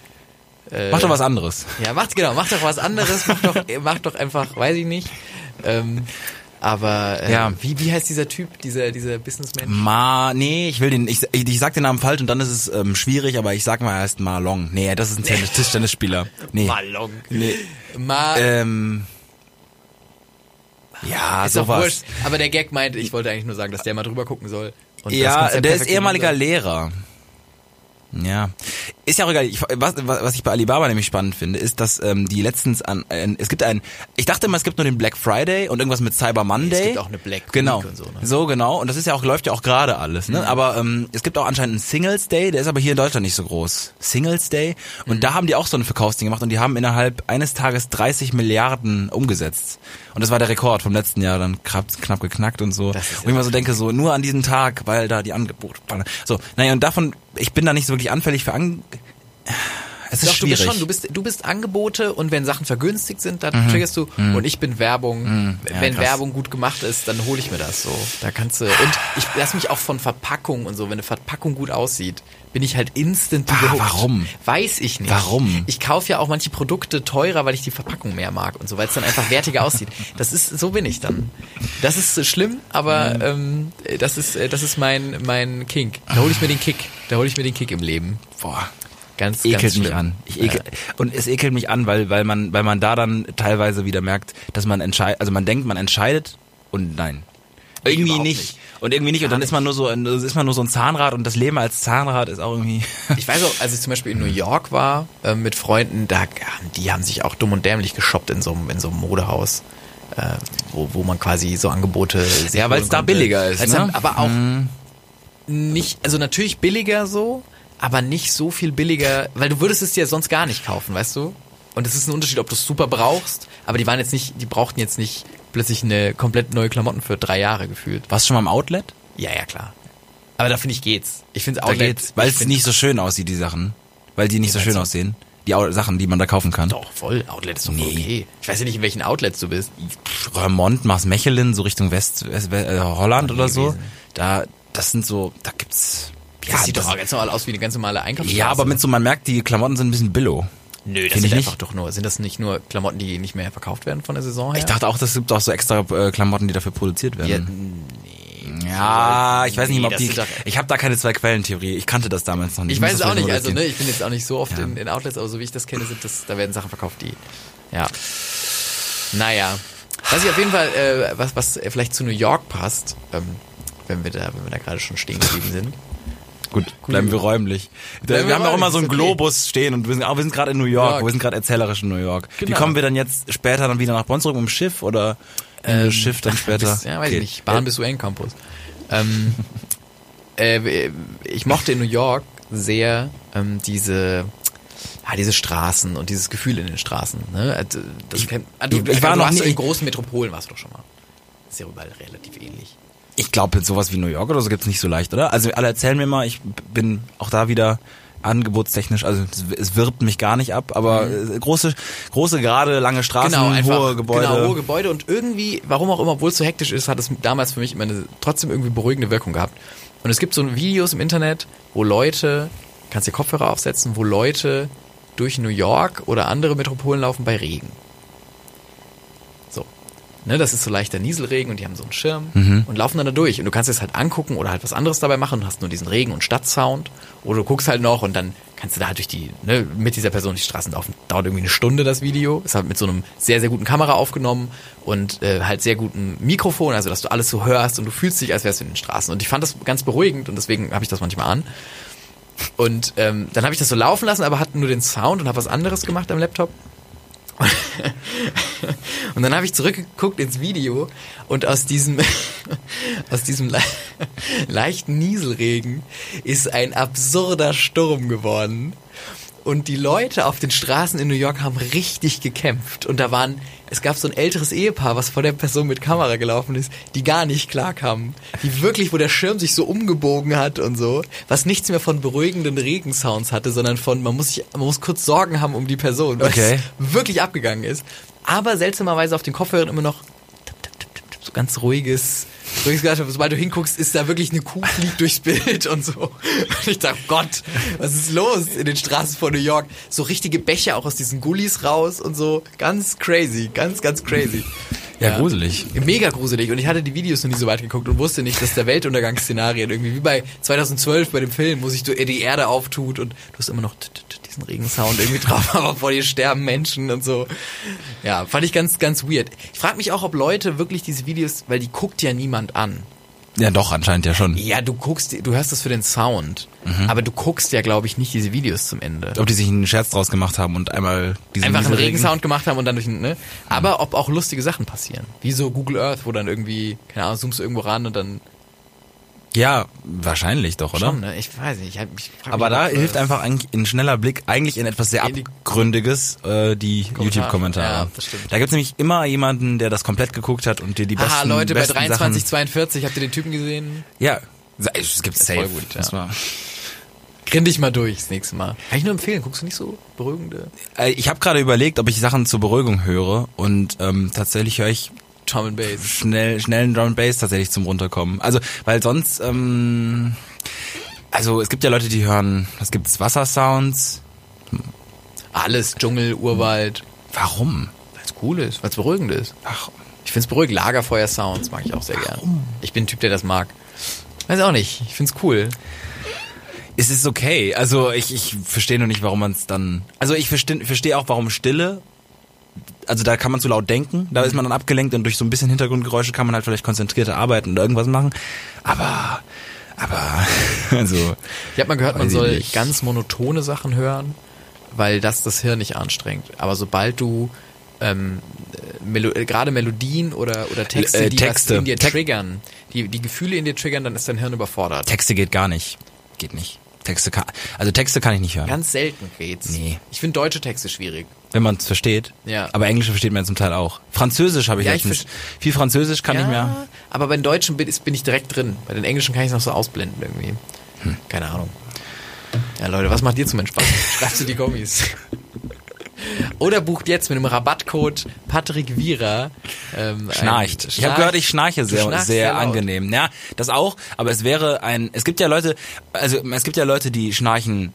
äh, Mach doch was anderes. ja, macht genau, macht doch was anderes, macht doch, *laughs* macht doch einfach, weiß ich nicht. Ähm, aber äh, Ja. wie, wie heißt dieser Typ, dieser, dieser Businessman? Ma, nee, ich will den, ich, ich, ich sag den Namen falsch und dann ist es ähm, schwierig, aber ich sag mal, er heißt Marlong. Nee, das ist ein Tennis- Tischtennisspieler. Nee. Malong. Nee. Ma Ähm, ja, ist sowas. wurscht. Aber der Gag meint, ich wollte eigentlich nur sagen, dass der mal drüber gucken soll. Ja, der ist ehemaliger. Lehrer. Ja. Ist ja auch egal. Ich, was, was ich bei Alibaba nämlich spannend finde, ist, dass ähm, die letztens an, äh, es gibt ein, ich dachte immer, es gibt nur den Black Friday und irgendwas mit Cyber Monday. Es gibt auch eine Black Week genau. und so, ne? So genau. Und das ist ja auch läuft ja auch gerade alles. Ne? Aber ähm, es gibt auch anscheinend einen Singles Day, der ist aber hier in Deutschland nicht so groß. Singles Day. Und Mhm. da haben die auch so ein Verkaufsding gemacht und die haben innerhalb eines Tages 30 Milliarden umgesetzt. Und das war der Rekord vom letzten Jahr, dann knapp, knapp geknackt und so. Und ich immer so denke, so nur an diesem Tag, weil da die Angebote. So, naja, und davon, ich bin da nicht so wirklich anfällig für an. Es ist Doch, du bist schwierig. schon, du bist, du bist Angebote und wenn Sachen vergünstigt sind, dann triggerst du und ich bin Werbung. Mhm. Ja, wenn krass. Werbung gut gemacht ist, dann hole ich mir das so. Da kannst du und ich lass mich auch von Verpackung und so, wenn eine Verpackung gut aussieht, bin ich halt instant Ah, warum? Weiß ich nicht. Warum? Ich kaufe ja auch manche Produkte teurer, weil ich die Verpackung mehr mag und so, weil es dann einfach wertiger aussieht. Das ist, so bin ich dann. Das ist äh, schlimm, aber Mhm. ähm, das ist, äh, das ist mein, mein Kink. Da hole ich mir den Kick. Da hole ich mir den Kick im Leben. Boah. Ganz, ekelt ganz mich an. Ich ekel, Und es ekelt mich an, weil, weil man, weil man da dann teilweise wieder merkt, dass man entscheidet, also man denkt, man entscheidet und nein. Irgendwie nicht. nicht. Und irgendwie nicht. Und dann ist man nur so, ein- ist man nur so ein Zahnrad und das Leben als Zahnrad ist auch irgendwie. *laughs* Ich weiß auch, als ich zum Beispiel in New York war äh, mit Freunden, da die haben sich auch dumm und dämlich geshoppt in so einem in so einem Modehaus, äh, wo, wo man quasi so Angebote. Ja, weil's holen da billiger ist, ne? Aber auch nicht, also natürlich billiger so, aber nicht so viel billiger, weil du würdest es dir sonst gar nicht kaufen, weißt du? Und es ist ein Unterschied, ob du es super brauchst, aber die waren jetzt nicht, die brauchten jetzt nicht plötzlich eine komplett neue Klamotten für drei Jahre gefühlt. Warst du schon mal im Outlet? Ja, ja, klar. Aber da finde ich geht's. Ich finde Da Outlet, geht's. Weil es nicht so schön aussieht, die Sachen. Weil die nicht so schön aussehen. Die Au- Sachen, die man da kaufen kann. Doch, voll. Outlet ist doch Nee. okay. Ich weiß ja nicht, in welchen Outlets du bist. Remont, Mars Mechelin, so Richtung West, West äh, Holland oder so. gewesen. Da, das sind so, da gibt's. Das sieht doch auch ganz normal aus wie eine ganz normale Einkaufsstraße. ja, aber mit so, man merkt, die Klamotten sind ein bisschen billow. Nö, das Find sind ich einfach nicht. doch nur, sind das nicht nur Klamotten, die nicht mehr verkauft werden von der Saison her? Ich dachte auch, das gibt auch so extra äh, Klamotten, die dafür produziert ja, werden. nee. Ja, ich weiß nicht, Nee, ob das die. Ich habe da keine Zwei-Quellen-Theorie. Ich kannte das damals noch nicht. Ich muss weiß es das auch nicht, also ne, ich bin jetzt auch nicht so oft Ja. in, in Outlets, aber so wie ich das kenne, sind das, da werden Sachen verkauft, die, ja. Naja. Was ich auf jeden Fall, äh, was, was vielleicht zu New York passt, ähm, wenn wir da, wenn wir da gerade schon stehen geblieben sind. Gut, bleiben wir räumlich. Bleiben wir wir haben auch immer so einen okay. Globus stehen und wir sind, wir sind gerade in New York. York. Wir sind gerade erzählerisch in New York. Wie Genau. kommen wir dann jetzt später dann wieder nach Bonn zurück mit dem Schiff oder ähm, das Schiff dann *laughs* später? Bis, ja, weiß Okay. ich nicht. Bahn bis UN Campus. Ähm, *laughs* äh, ich mochte in New York sehr ähm, diese ja, diese Straßen und dieses Gefühl in den Straßen. Ne? Also, Das kennt, ah, du, ich- ich war du noch nie- in großen Metropolen warst du doch schon mal. Ist ja überall relativ ähnlich. Ich glaube, sowas wie New York oder so gibt's nicht so leicht, oder? Also alle erzählen mir mal, ich bin auch da wieder angebotstechnisch, also es, wirbt mich gar nicht ab, aber äh, große, große, gerade, lange Straßen, genau, einfach, hohe Gebäude. Genau, hohe Gebäude und irgendwie, warum auch immer, obwohl es so hektisch ist, hat es damals für mich immer eine trotzdem irgendwie beruhigende Wirkung gehabt. Und es gibt so Videos im Internet, wo Leute, kannst dir Kopfhörer aufsetzen, wo Leute durch New York oder andere Metropolen laufen bei Regen. Ne, das ist so leichter Nieselregen und die haben so einen Schirm Mhm. und laufen dann da durch. Und du kannst es halt angucken oder halt was anderes dabei machen und hast nur diesen Regen- und Stadtsound. Oder du guckst halt noch und dann kannst du da halt durch die, ne, mit dieser Person die Straßen laufen. Dauert irgendwie eine Stunde das Video. Ist halt mit so einem sehr, sehr guten Kamera aufgenommen und äh, halt sehr guten Mikrofon, also dass du alles so hörst und du fühlst dich, als wärst du in den Straßen. Und ich fand das ganz beruhigend und deswegen habe ich das manchmal an. Und ähm, dann habe ich das so laufen lassen, aber hatte nur den Sound und habe was anderes gemacht am Laptop. *laughs* Und dann habe ich zurückgeguckt ins Video und aus diesem *laughs* aus diesem le *laughs* leichten Nieselregen ist ein absurder Sturm geworden. Und die Leute auf den Straßen in New York haben richtig gekämpft. Und da waren, es gab so ein älteres Ehepaar, was vor der Person mit Kamera gelaufen ist, die gar nicht klarkamen. Die wirklich, wo der Schirm sich so umgebogen hat und so, was nichts mehr von beruhigenden Regensounds hatte, sondern von, man muss sich, man muss kurz Sorgen haben um die Person, weil Okay. wirklich abgegangen ist. Aber seltsamerweise auf den Kopfhörern immer noch tipp, tipp, tipp, tipp, tipp, so ganz ruhiges, ruhiges Geräusch. Sobald du hinguckst, ist da wirklich eine Kuh fliegt durchs Bild und so. Und ich dachte, Gott, was ist los in den Straßen von New York? So richtige Becher auch aus diesen Gullis raus und so. Ganz crazy, ganz, ganz crazy. Ja, gruselig. Mega gruselig. Und ich hatte die Videos noch nie so weit geguckt und wusste nicht, dass der Weltuntergangsszenarien irgendwie wie bei 2012 bei dem Film, wo sich die Erde auftut und du hast immer noch t- t- diesen Regensound irgendwie drauf, *laughs* aber vor dir sterben Menschen und so. Ja, fand ich ganz, ganz weird. Ich frage mich auch, ob Leute wirklich diese Videos, weil die guckt ja niemand an. Ja, doch, anscheinend ja schon. Ja, du guckst, du hörst das für den Sound, Mhm. aber du guckst ja, glaube ich, nicht diese Videos zum Ende. Ob die sich einen Scherz draus gemacht haben und einmal diesen Einfach einen Regensound gemacht haben und dann durch den, ne? Aber ob auch lustige Sachen passieren. Wie so Google Earth, wo dann irgendwie, keine Ahnung, zoomst du irgendwo ran und dann Ja, wahrscheinlich doch, oder? Schon, ne? Ich weiß nicht. Ich, ich Aber da hilft einfach eigentlich ein schneller Blick eigentlich in etwas sehr abgründiges, äh, die YouTube-Kommentare. Ja, das stimmt. Da gibt's nämlich immer jemanden, der das komplett geguckt hat und dir die besten Aha, Leute, bei besten 23, Sachen, 42, habt ihr den Typen gesehen? Ja, es gibt safe. voll gut, ja. Das war, Grin dich mal durch das nächste Mal. Kann ich nur empfehlen, guckst du nicht so beruhigende Äh, Ich habe gerade überlegt, ob ich Sachen zur Beruhigung höre und ähm, tatsächlich höre ich Drum and Bass? schnell schnellen Drum and Bass tatsächlich zum runterkommen. Also weil sonst ähm, also es gibt ja Leute, die hören, was gibt's Wassersounds. Alles, Dschungel, Urwald. Warum? Weil es cool ist, weil es beruhigend ist. Ach, Ich find's beruhigend. Lagerfeuer-Sounds mag ich auch sehr gern. Ich bin ein Typ, der das mag. Weiß auch nicht. Ich find's cool. es ist okay. Also ich, ich verstehe nur nicht, warum man es dann. Also ich verstehe versteh auch, warum Stille. Also da kann man zu laut denken, da ist man dann abgelenkt und durch so ein bisschen Hintergrundgeräusche kann man halt vielleicht konzentrierter arbeiten oder irgendwas machen. Aber, aber, *laughs* also. Ich habe mal gehört, man soll nicht. ganz monotone Sachen hören, weil das das Hirn nicht anstrengt. Aber sobald du ähm, äh, Melo äh, gerade Melodien oder, oder Texte, Äh, die Texte. was in dir triggern, die, die Gefühle in dir triggern, dann ist dein Hirn überfordert. Texte geht gar nicht. Geht nicht. Texte kann, also Texte kann ich nicht hören. Ganz selten geht's. Nee. Ich finde deutsche Texte schwierig. Wenn man es versteht. Ja. Aber Englische versteht man zum Teil auch. Französisch habe ich Ja, ich letztens. verst- Viel Französisch kann ja, ich mehr. aber bei den Deutschen bin, bin ich direkt drin. Bei den Englischen kann ich es noch so ausblenden irgendwie. Hm. Keine Ahnung. Ja, Leute, was macht ihr zum Entspannen? *laughs* Schreibt in die Kommis. Oder bucht jetzt mit dem Rabattcode Patrick Vira. Ähm, ein- Schnarcht. Ich habe gehört, ich schnarche sehr, sehr, laut. angenehm. Ja, das auch. Aber es wäre ein. Es gibt ja Leute, also es gibt ja Leute, die schnarchen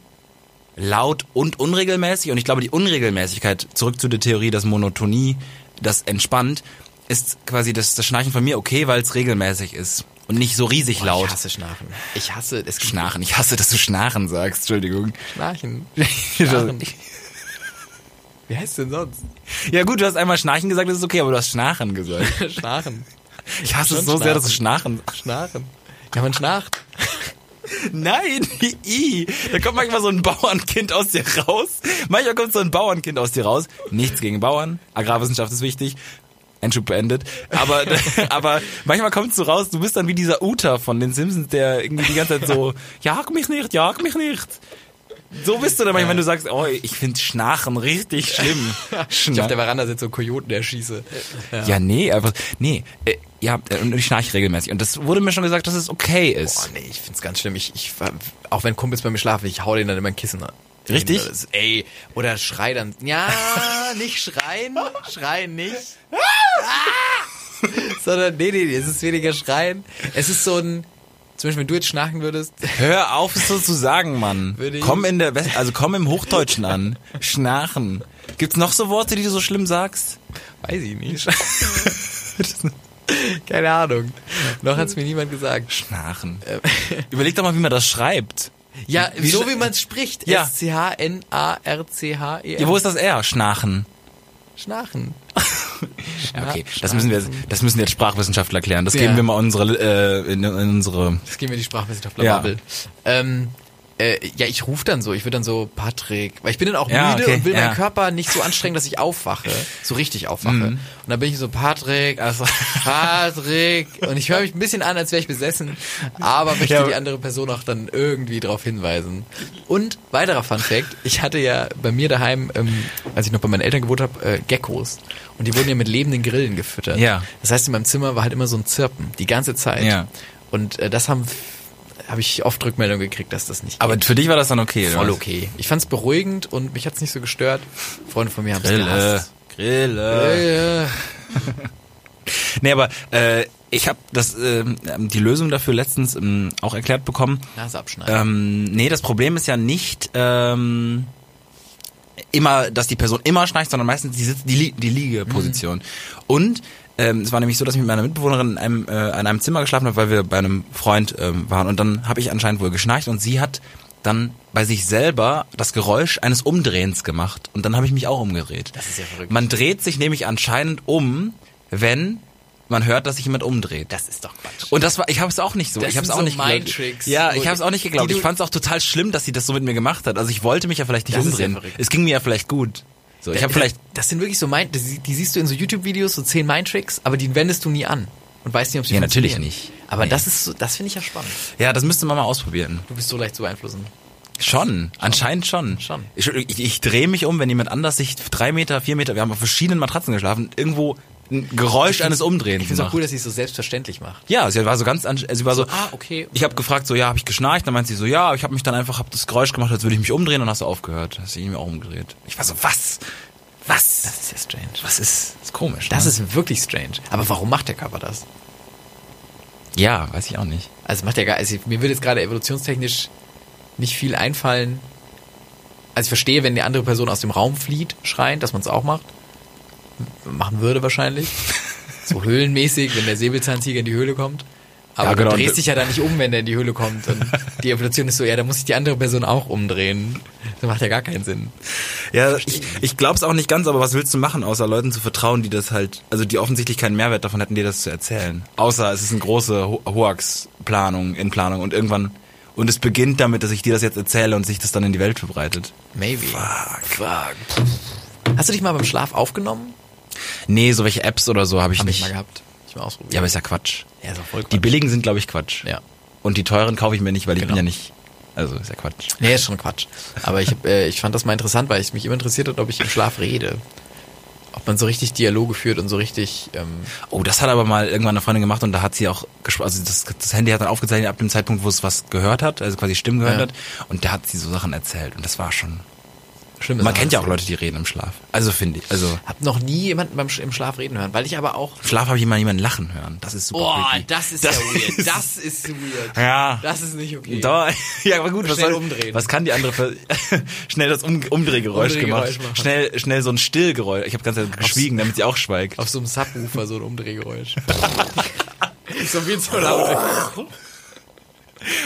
laut und unregelmäßig. Und ich glaube, die Unregelmäßigkeit zurück zu der Theorie, dass Monotonie das entspannt, ist quasi das, das Schnarchen von mir okay, weil es regelmäßig ist und nicht so riesig Boah, laut. Ich hasse Schnarchen. Ich hasse es. Schnarchen. Ich hasse, dass du Schnarchen sagst. Entschuldigung. Schnarchen. *laughs* Schnarchen. Wie heißt denn sonst? Ja gut, du hast einmal Schnarchen gesagt, das ist okay, aber du hast Schnarchen gesagt. *laughs* Schnarchen. Ich hasse es so sehr, dass du Schnarchen. Schnarchen Schnarchen. Ja, man schnarcht. *laughs* Nein, *laughs* i. Da kommt manchmal so ein Bauernkind aus dir raus. Manchmal kommt so ein Bauernkind aus dir raus. Nichts gegen Bauern. Agrarwissenschaft ist wichtig. Einschub beendet. Aber, aber manchmal kommst du raus, du bist dann wie dieser Uta von den Simpsons, der irgendwie die ganze Zeit so, jag mich nicht, jag mich nicht. So bist du dann manchmal, wenn du sagst, oh, ich finde Schnarchen richtig schlimm. Ich auf der Veranda sitze so Kojoten erschieße. ja, nee, einfach, nee, äh, ja, und ich schnarche regelmäßig. Und das wurde mir schon gesagt, dass es okay ist. Boah, nee, ich find's ganz schlimm. Ich, ich, auch wenn Kumpels bei mir schlafen, ich hau denen dann immer ein Kissen. Richtig? Das, ey, oder schrei dann. Ja, nicht schreien. Schreien nicht. Ah! *laughs* Sondern, nee, nee, nee, es ist weniger schreien. Es ist so ein, zum Beispiel, wenn du jetzt schnarchen würdest, *laughs* Hör auf, es so zu sagen, Mann. Würde ich- Komm in der West also komm im Hochdeutschen an. Schnarchen. Gibt's noch so Worte, die du so schlimm sagst? weiß ich nicht. *laughs* Keine Ahnung. Noch hat's mir niemand gesagt. Schnarchen. *laughs* Überleg doch mal, wie man das schreibt. Ja, Wie so wie man es spricht. Ja. S-C-H-N-A-R-C-H-E-R. Ja, wo ist das R? Schnarchen. Schnarchen. *laughs* Ja, okay, das müssen wir, das müssen jetzt Sprachwissenschaftler klären. Das Ja. geben wir mal unsere, äh, in, in unsere. Das gehen wir die Sprachwissenschaftler Ja. Ähm, äh, ja, ich rufe dann so, ich würde dann so, Patrick, weil ich bin dann auch Ja, müde okay, und will ja. meinen Körper nicht so anstrengen, dass ich aufwache, so richtig aufwache. Mhm. Und dann bin ich so, Patrick, also, *laughs* Patrick, und ich höre mich ein bisschen an, als wäre ich besessen, aber möchte Ja. die andere Person auch dann irgendwie darauf hinweisen. Und weiterer Fun Fact, ich hatte ja bei mir daheim, ähm, als ich noch bei meinen Eltern gewohnt habe, äh, Geckos. Und die wurden ja mit lebenden Grillen gefüttert. Ja. Das heißt, in meinem Zimmer war halt immer so ein Zirpen, die ganze Zeit. Ja. Und äh, das haben habe ich oft Rückmeldung gekriegt, dass das nicht Aber geht. für dich war das dann okay, voll oder? okay. Ich fand's beruhigend und mich hat's nicht so gestört. Freunde von mir haben es Grille. gehasst. Grille. Äh, *laughs* Nee, aber äh, ich habe das ähm, die Lösung dafür letztens ähm, auch erklärt bekommen. Nase abschneiden. Ähm, nee, das Problem ist ja nicht ähm, immer, dass die Person immer schnarcht, sondern meistens die, die, die Liegeposition. Und ähm, es war nämlich so, dass ich mit meiner Mitbewohnerin in einem, äh, in einem Zimmer geschlafen habe, weil wir bei einem Freund ähm, waren. Und dann habe ich anscheinend wohl geschnarcht und sie hat dann bei sich selber das Geräusch eines Umdrehens gemacht. Und dann habe ich mich auch umgedreht. Das ist ja verrückt. Man dreht sich nämlich anscheinend um, wenn man hört, dass sich jemand umdreht. das ist doch Quatsch. Und das war, ich habe es auch nicht so. Das ich habe es auch so nicht geglaubt. Ja, ich habe es auch nicht geglaubt. Ich fand es auch total schlimm, dass sie das so mit mir gemacht hat. Also ich wollte mich ja vielleicht nicht Das ist ja umdrehen. verrückt. es ging mir ja vielleicht gut. So, ich habe vielleicht Das sind wirklich so Mind, die, die siehst du in so YouTube-Videos, so zehn Mindtricks, aber die wendest du nie an. Und weißt nicht, ob sie Ja, natürlich nicht. Aber Nee. das ist, so, das finde ich ja spannend. ja, das müsste man mal ausprobieren. Du bist so leicht zu beeinflussen. Schon, anscheinend schon. Schon. Ich, ich, ich drehe mich um, wenn jemand anders sich drei Meter, vier Meter, wir haben auf verschiedenen Matratzen geschlafen, irgendwo ein Geräusch eines Umdrehens Ich finde es auch cool, dass sie es so selbstverständlich macht. Ja, sie war so ganz, an- sie war so, ah, okay. ich habe gefragt, so, ja, habe ich geschnarcht? Dann meint sie so, ja, ich habe mich dann einfach, habe das Geräusch gemacht, als würde ich mich umdrehen und hast du aufgehört. Hast du mich auch umgedreht. Ich war so, was? Was? Das ist ja strange. was ist, ist komisch. Das ne? ist wirklich strange. Aber warum macht der Körper das? ja, weiß ich auch nicht. Also macht ja gar, also mir würde jetzt gerade evolutionstechnisch nicht viel einfallen. Also ich verstehe, wenn die andere Person aus dem Raum flieht, schreiend, dass man es auch macht. Machen würde wahrscheinlich. *laughs* So höhlenmäßig, wenn der Säbelzahntiger in die Höhle kommt. Aber Ja, genau. du drehst dich ja da nicht um, wenn der in die Höhle kommt. Und die Evolution ist so, ja, da muss sich die andere Person auch umdrehen. Das macht ja gar keinen Sinn. Ja, ich, ich glaube es auch nicht ganz, aber was willst du machen, außer Leuten zu vertrauen, die das halt, also die offensichtlich keinen Mehrwert davon hätten, dir das zu erzählen. Außer es ist eine große Ho- Hoax-Planung in Planung und irgendwann, und es beginnt damit, dass ich dir das jetzt erzähle und sich das dann in die Welt verbreitet. Maybe. Fuck. Fuck. Hast du dich mal beim Schlaf aufgenommen? Nee, so welche Apps oder so habe ich Hab nicht. ich mal gehabt. Ich mal ausprobiert. ja, aber ist ja Quatsch. ja, ist auch voll Die Quatsch. billigen sind, glaube ich, Quatsch. Ja. Und die teuren kaufe ich mir nicht, weil ich Genau. bin ja nicht, also ist ja Quatsch. Nee, ist schon Quatsch. Aber ich, hab, äh, ich fand das mal interessant, weil es mich immer interessiert hat, ob ich im Schlaf rede. Ob man so richtig Dialoge führt und so richtig. Ähm, Oh, das hat aber mal irgendwann eine Freundin gemacht und da hat sie auch gesprochen, also das, das Handy hat dann aufgezeichnet ab dem Zeitpunkt, wo es was gehört hat, also quasi Stimmen gehört Ja. hat und da hat sie so Sachen erzählt und das war schon, schlimme man kennt ja auch Leute, die reden im Schlaf. Also finde ich, also Hab noch nie jemanden beim Sch im Schlaf reden hören, weil ich aber auch. im Schlaf habe ich mal jemanden lachen hören, das ist super Boah, creepy. das ist *laughs* ja weird. Das ist weird. Ja. Das ist nicht okay. Da, *laughs* ja, aber gut, was, Schnell soll, umdrehen. was kann die andere für, *laughs* schnell das um, Umdrehgeräusch, Umdrehgeräusch gemacht, machen. schnell schnell so ein Stillgeräusch. Ich habe ganz geschwiegen, damit sie auch schweigt. Auf so einem Subwoofer so ein Umdrehgeräusch. so viel zu laut.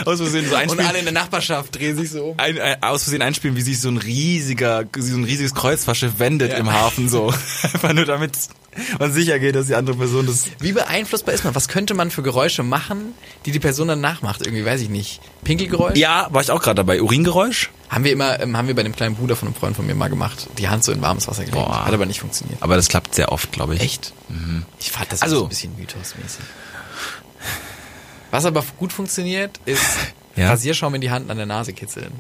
Aus Versehen so Und einspielen. alle in der Nachbarschaft drehen sich so um. ein, ein, aus Versehen einspielen, wie sich so ein riesiger, so ein riesiges Kreuzfahrtschiff wendet Ja. im Hafen so. *laughs* Einfach nur damit man sicher geht, dass die andere Person das. Wie beeinflussbar ist man? Was könnte man für Geräusche machen, die die Person dann nachmacht? Irgendwie, weiß ich nicht. Pinkelgeräusch? Ja, war ich auch gerade dabei. Uringeräusch? Haben wir immer, ähm, haben wir bei dem kleinen Bruder von einem Freund von mir mal gemacht. Die Hand so in warmes Wasser gelegt. Boah. Hat aber nicht funktioniert. Aber das klappt sehr oft, glaube ich. Echt? Ich fand das Also- so ein bisschen mythosmäßig. Was aber gut funktioniert, ist *laughs* Ja. Rasierschaum in die Hand an der Nase kitzeln.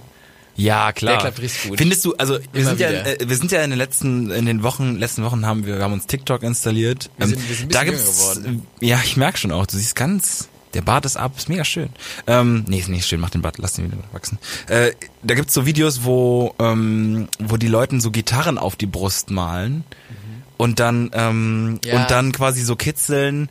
Ja, klar. Der klappt richtig gut. Findest du, also wir Immer sind ja, äh, wir sind ja in den letzten, in den Wochen, letzten Wochen haben wir, wir haben uns TikTok installiert. Wir sind- wir sind ein da gibt's, geworden. äh, Ja, ich merk schon auch. Du siehst ganz, der Bart ist ab, ist mega schön. Ähm, nee, ist nicht schön, mach den Bart, lass den wieder wachsen. Äh, da gibt's so Videos, wo, ähm, wo die Leuten so Gitarren auf die Brust malen und dann, ähm, Ja. und dann quasi so kitzeln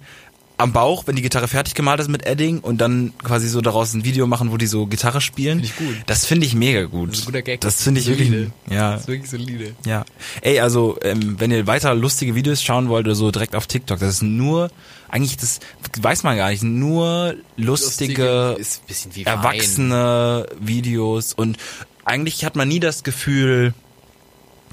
am Bauch, wenn die Gitarre fertig gemalt ist mit Edding und dann quasi so daraus ein Video machen, wo die so Gitarre spielen. Find ich gut. Das finde ich mega gut. Das ist ein guter Gag. Das finde ich wirklich, Solide. ja, Das ist wirklich solide. ja. Ey, also, ähm, wenn ihr weiter lustige Videos schauen wollt oder so direkt auf TikTok, das ist nur, eigentlich das, weiß man gar nicht, nur lustige, Wein. erwachsene Videos und eigentlich hat man nie das Gefühl,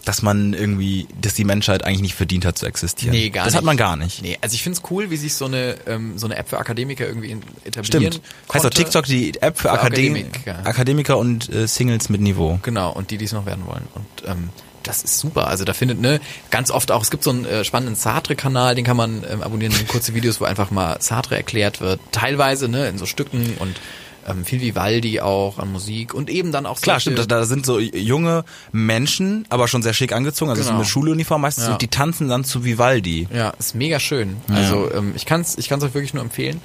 dass man irgendwie, dass die Menschheit eigentlich nicht verdient hat zu existieren. Nee, gar das nicht. hat man gar nicht. Nee, also ich find's cool, wie sich so eine, ähm, so eine App für Akademiker irgendwie etablieren Stimmt. Heißt auch konnte. TikTok die App für, Für Akadem Akademiker. Akademiker und äh, Singles mit Niveau. Genau, und die, die es noch werden wollen. Und ähm, das ist super. Also da findet, ne, ganz oft auch, es gibt so einen äh, spannenden Sartre-Kanal, den kann man ähm, abonnieren, kurze Videos, wo einfach mal Sartre erklärt wird. Teilweise, ne, in so Stücken und ähm, viel Vivaldi auch an Musik und eben dann auch Klar, stimmt, da, da sind so junge Menschen, aber schon sehr schick angezogen, also so Genau. eine Schuluniform meistens, Ja. und die tanzen dann zu Vivaldi. Ja, ist mega schön. Also ähm, ich kann es ich kann's euch wirklich nur empfehlen,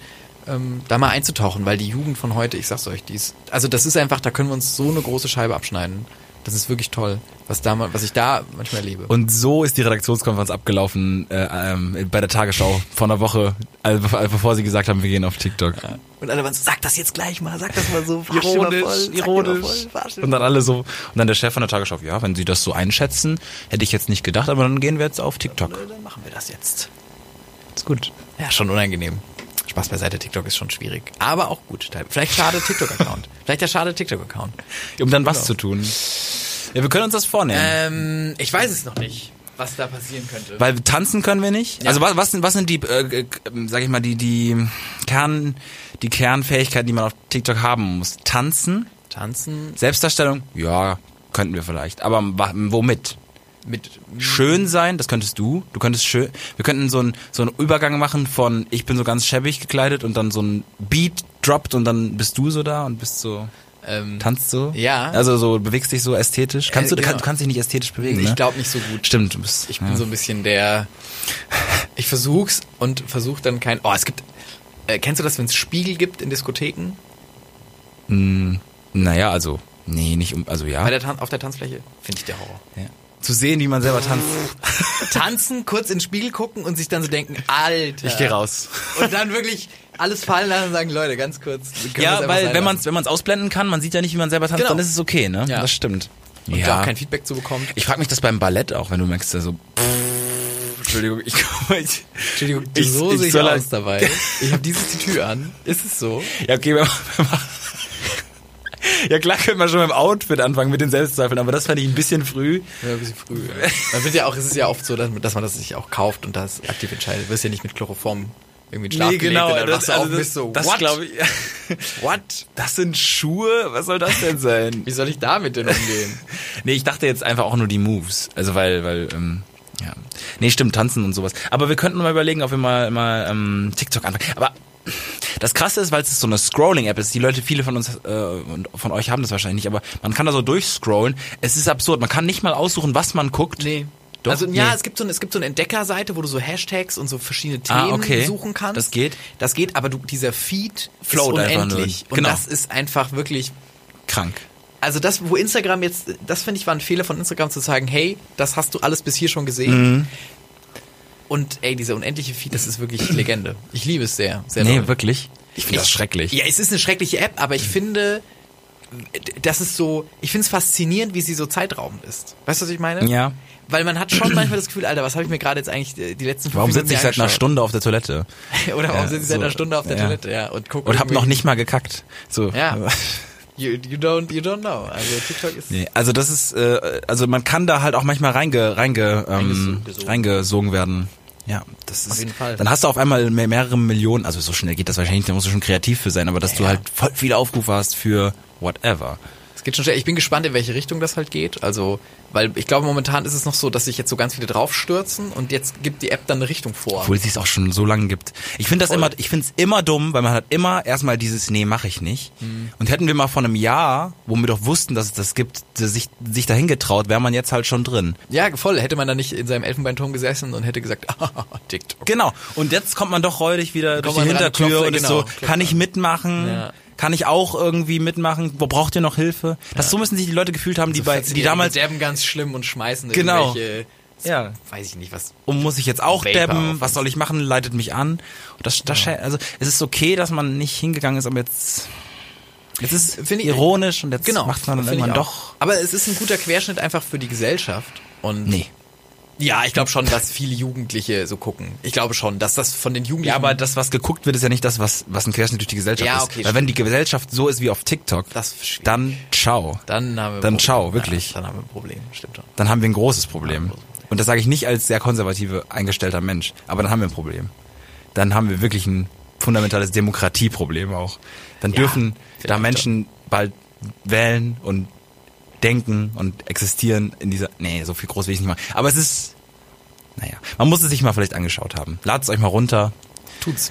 ähm, da mal einzutauchen, weil die Jugend von heute, ich sag's euch, die ist, also das ist einfach, da können wir uns so eine große Scheibe abschneiden. Das ist wirklich toll, was da was ich da manchmal erlebe. Und so ist die Redaktionskonferenz abgelaufen äh, ähm, bei der Tagesschau vor einer Woche, also, bevor- bevor sie gesagt haben, wir gehen auf TikTok. Und alle waren so, sag das jetzt gleich mal, sag das mal so, Ironisch, ironisch. Und dann alle so, und dann der Chef von der Tagesschau, ja, wenn sie das so einschätzen, hätte ich jetzt nicht gedacht, aber dann gehen wir jetzt auf TikTok. Dann machen wir das jetzt. Ist gut. Ja, schon unangenehm. Spaß beiseite, TikTok ist schon schwierig. Aber auch gut. Vielleicht schade TikTok-Account. *laughs* Vielleicht der schade TikTok-Account. Um dann was Genau. zu tun. Ja, wir können uns das vornehmen. Ähm, ich weiß es noch nicht, was da passieren könnte. Weil tanzen können wir nicht. Ja. Also was, was sind was sind die, äh, äh, sag ich mal, die die Kern die Kernfähigkeiten, die man auf TikTok haben muss? Tanzen, Tanzen Selbstdarstellung, ja, könnten wir vielleicht. Aber womit? Mit Schön sein, das könntest du. Du könntest schön. Wir könnten so einen so einen Übergang machen von ich bin so ganz schäbig gekleidet und dann so ein Beat droppt und dann bist du so da und bist so ähm, tanzt so. Ja. Also so bewegst dich so ästhetisch. Kannst Äh, du genau. kann, du kannst dich nicht ästhetisch bewegen, Ich ne? glaube nicht so gut. Stimmt, du bist Ich bin so ein bisschen der. Ich versuch's und versuch dann kein. Oh, es gibt. Äh, kennst du das, wenn es Spiegel gibt in Diskotheken? Naja, also, nee, nicht um, also ja. Bei der auf der Tanzfläche? Finde ich der Horror. ja. Zu sehen, wie man selber tanzt. *laughs* Tanzen, kurz in den Spiegel gucken und sich dann so denken, Alter. Ich gehe raus. Und dann wirklich alles fallen lassen und sagen, Leute, ganz kurz. Ja, weil wenn man es wenn man's ausblenden kann, man sieht ja nicht, wie man selber tanzt, Genau. dann ist es okay, ne? Ja. Das stimmt. und da auch kein Feedback zu bekommen. Ich frage mich das beim Ballett auch, wenn du merkst, so. Entschuldigung, ich, ich Entschuldigung, ich, so ich sehe ich aus dabei. Ich habe dieses Tütü an. Ist es so? Ja, okay, wenn man, wenn man Ja, klar könnte man schon mit dem Outfit anfangen, mit den Selbstzweifeln, aber das fand ich ein bisschen früh. Ja, ein bisschen früh. Ja. Man wird ja auch, es ist ja oft so, dass, dass man das sich auch kauft und das aktiv entscheidet. Du wirst ja nicht mit Chloroform irgendwie Schlaf gelegt dann wachst du auf und bist so, das what? glaube ich. *laughs* What? Das sind Schuhe? Was soll das denn sein? Wie soll ich damit denn umgehen? *laughs* nee, ich dachte jetzt einfach auch nur die Moves. Also weil, weil, ähm, ja. Nee, stimmt, tanzen und sowas. Aber wir könnten mal überlegen, ob wir mal, mal ähm, TikTok anfangen. Aber das Krasse ist, weil es so eine Scrolling-App ist. Die Leute, viele von uns äh, und von euch haben das wahrscheinlich nicht, aber man kann da so durchscrollen. Es ist absurd. Man kann nicht mal aussuchen, was man guckt. Nee. Doch? also ja, Nee. es gibt so eine, es gibt so eine Entdeckerseite, wo du so Hashtags und so verschiedene Ah, Themen okay. suchen kannst. Das geht? Das geht, aber du, dieser Feed Float ist unendlich. Und Genau. das ist einfach wirklich Krank. also das, wo Instagram jetzt, das finde ich war ein Fehler von Instagram zu sagen, hey, das hast du alles bis hier schon gesehen. Mhm. Und ey, dieser unendliche Feed, das ist wirklich *clears throat* Legende. Ich liebe es sehr, sehr Nee, doll. wirklich. Ich finde das schrecklich. Ja, es ist eine schreckliche App, aber ich finde, das ist so, ich finde es faszinierend, wie sie so zeitraubend ist. Weißt du, was ich meine? Ja. Weil man hat schon manchmal das Gefühl, Alter, was habe ich mir gerade jetzt eigentlich die letzten fünf Warum sitze ich seit einer? Stunde auf der Toilette? *laughs* Oder warum Ja, sie seit so, einer Stunde auf der ja. Toilette? Ja, und gucken. Und hab noch nicht mal gekackt. So. Ja. *laughs* You, you, don't, you don't know. Also TikTok ist. Nee, also das ist, äh, also man kann da halt auch manchmal reinge, reinge, ähm, reingesogen werden. Ja, das ist. Auf jeden Fall. Dann hast du auf einmal mehr, mehrere Millionen, also so schnell geht das wahrscheinlich, nicht, da musst du schon kreativ für sein, aber dass du Ja. halt voll viele Aufrufe hast für whatever. Es geht schon schnell. Ich bin gespannt, in welche Richtung das halt geht. Also, weil ich glaube, momentan ist es noch so, dass sich jetzt so ganz viele draufstürzen und jetzt gibt die App dann eine Richtung vor. Obwohl es sich auch schon so lange gibt. Ich finde das Voll. immer, ich finde es immer dumm, weil man hat immer erstmal dieses, nee, mache ich nicht. Mhm. Und hätten wir mal vor einem Jahr, wo wir doch wussten, dass es das gibt, sich, sich dahin getraut, wäre man jetzt halt schon drin. Ja, voll. Hätte man da nicht in seinem Elfenbeinturm gesessen und hätte gesagt, *laughs* ah, TikTok. Genau. Und jetzt kommt man doch räudig wieder durch die Hintertür klopft, und genau, so, kann ich mitmachen? Ja. Kann ich auch irgendwie mitmachen? Wo braucht ihr noch Hilfe? Das so müssen sich die Leute gefühlt haben, die bei, die damals, Derben ganz schlimm und schmeißen Genau. irgendwelche, ja. weiß ich nicht, was. Und muss ich jetzt auch dabben? Was soll ich machen? Leitet mich an. Das, das, sche- also, es ist okay, dass man nicht hingegangen ist, aber jetzt, jetzt ist Finde ich- ironisch und jetzt Genau. macht man dann irgendwann doch. Aber es ist ein guter Querschnitt einfach für die Gesellschaft. Und Nee. Ja, ich glaube schon, dass viele Jugendliche so gucken. Ich glaube schon, dass das von den Jugendlichen. Ja, aber das, was geguckt wird, ist ja nicht das, was, was ein Querschnitt durch die Gesellschaft Ja, ist. okay, Weil wenn die Gesellschaft so ist wie auf TikTok, ist dann ciao. dann haben wir Dann Problem. ciao, wirklich. Ja, dann haben wir ein Problem, stimmt schon. dann haben wir ein großes Problem. Und das sage ich nicht als sehr konservative eingestellter Mensch, aber dann haben wir ein Problem. Dann haben wir wirklich ein fundamentales Demokratieproblem auch. Dann Ja, dürfen da Menschen bald wählen und denken und existieren in dieser. Nee, so viel groß will ich nicht machen. Aber es ist. Naja, man muss es sich mal vielleicht angeschaut haben. Ladet es euch mal runter. Tut's.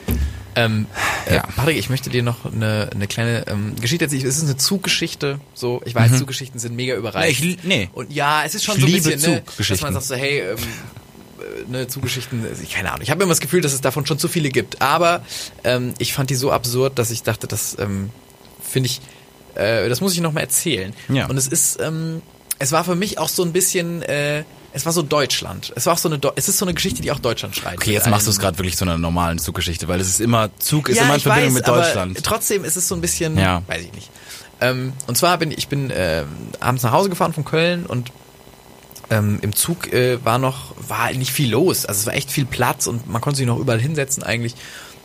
Ähm, äh, Ja. Patrick, ich möchte dir noch eine, eine kleine ähm, Geschichte erzählen. Es ist eine Zuggeschichte. So, ich weiß, Zuggeschichten sind mega überreicht. Nee, ich nee. Und ja, es ist schon Ich so ein bisschen, ne, dass man sagt so, hey, ähm, äh, ne, Zuggeschichten, äh, keine Ahnung. Ich habe immer das Gefühl, dass es davon schon zu viele gibt. Aber ähm, ich fand die so absurd, dass ich dachte, das ähm, finde ich, äh, das muss ich noch mal erzählen. Ja. Und es ist, ähm, es war für mich auch so ein bisschen, äh, es war so Deutschland. Es war auch so eine, Deu- es ist so eine Geschichte, die auch Deutschland schreibt. Okay, jetzt machst du es gerade wirklich zu einer normalen Zuggeschichte, weil es ist immer, Zug ist ja, immer in Verbindung weiß, mit Deutschland. Trotzdem ist es so ein bisschen, Ja. weiß ich nicht. Ähm, und zwar bin ich bin äh, abends nach Hause gefahren von Köln und ähm, im Zug äh, war noch war nicht viel los. Also es war echt viel Platz und man konnte sich noch überall hinsetzen eigentlich.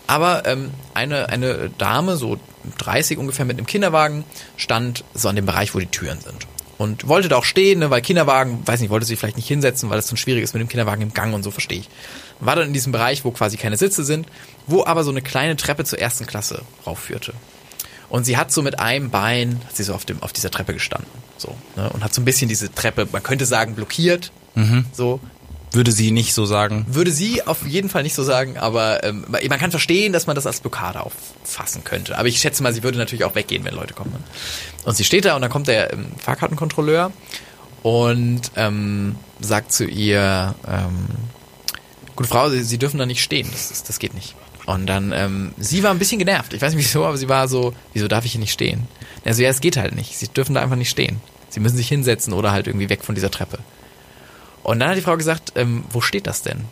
Aber ähm, eine eine Dame so 30 ungefähr mit einem Kinderwagen stand so an dem Bereich, wo die Türen sind. Und wollte da auch stehen, ne, weil Kinderwagen, weiß nicht, wollte sich vielleicht nicht hinsetzen, weil es dann schwierig ist mit dem Kinderwagen im Gang und so, verstehe ich. War dann in diesem Bereich, wo quasi keine Sitze sind, wo aber so eine kleine Treppe zur ersten Klasse raufführte. Und sie hat so mit einem Bein, hat sie so auf, dem, auf dieser Treppe gestanden. So, ne, und hat so ein bisschen diese Treppe, man könnte sagen, blockiert. So. Würde sie nicht so sagen. Würde sie auf jeden Fall nicht so sagen, aber ähm, man kann verstehen, dass man das als Blockade auffassen könnte. Aber ich schätze mal, sie würde natürlich auch weggehen, wenn Leute kommen. Und sie steht da und dann kommt der ähm, Fahrkartenkontrolleur und ähm, sagt zu ihr, ähm, Gute Frau, sie, sie dürfen da nicht stehen, das, ist, das geht nicht. Und dann, ähm, sie war ein bisschen genervt. Ich weiß nicht wieso, aber sie war so, wieso darf ich hier nicht stehen? Also ja, es geht halt nicht. Sie dürfen da einfach nicht stehen. Sie müssen sich hinsetzen oder halt irgendwie weg von dieser Treppe. Und dann hat die Frau gesagt, ähm, wo steht das denn?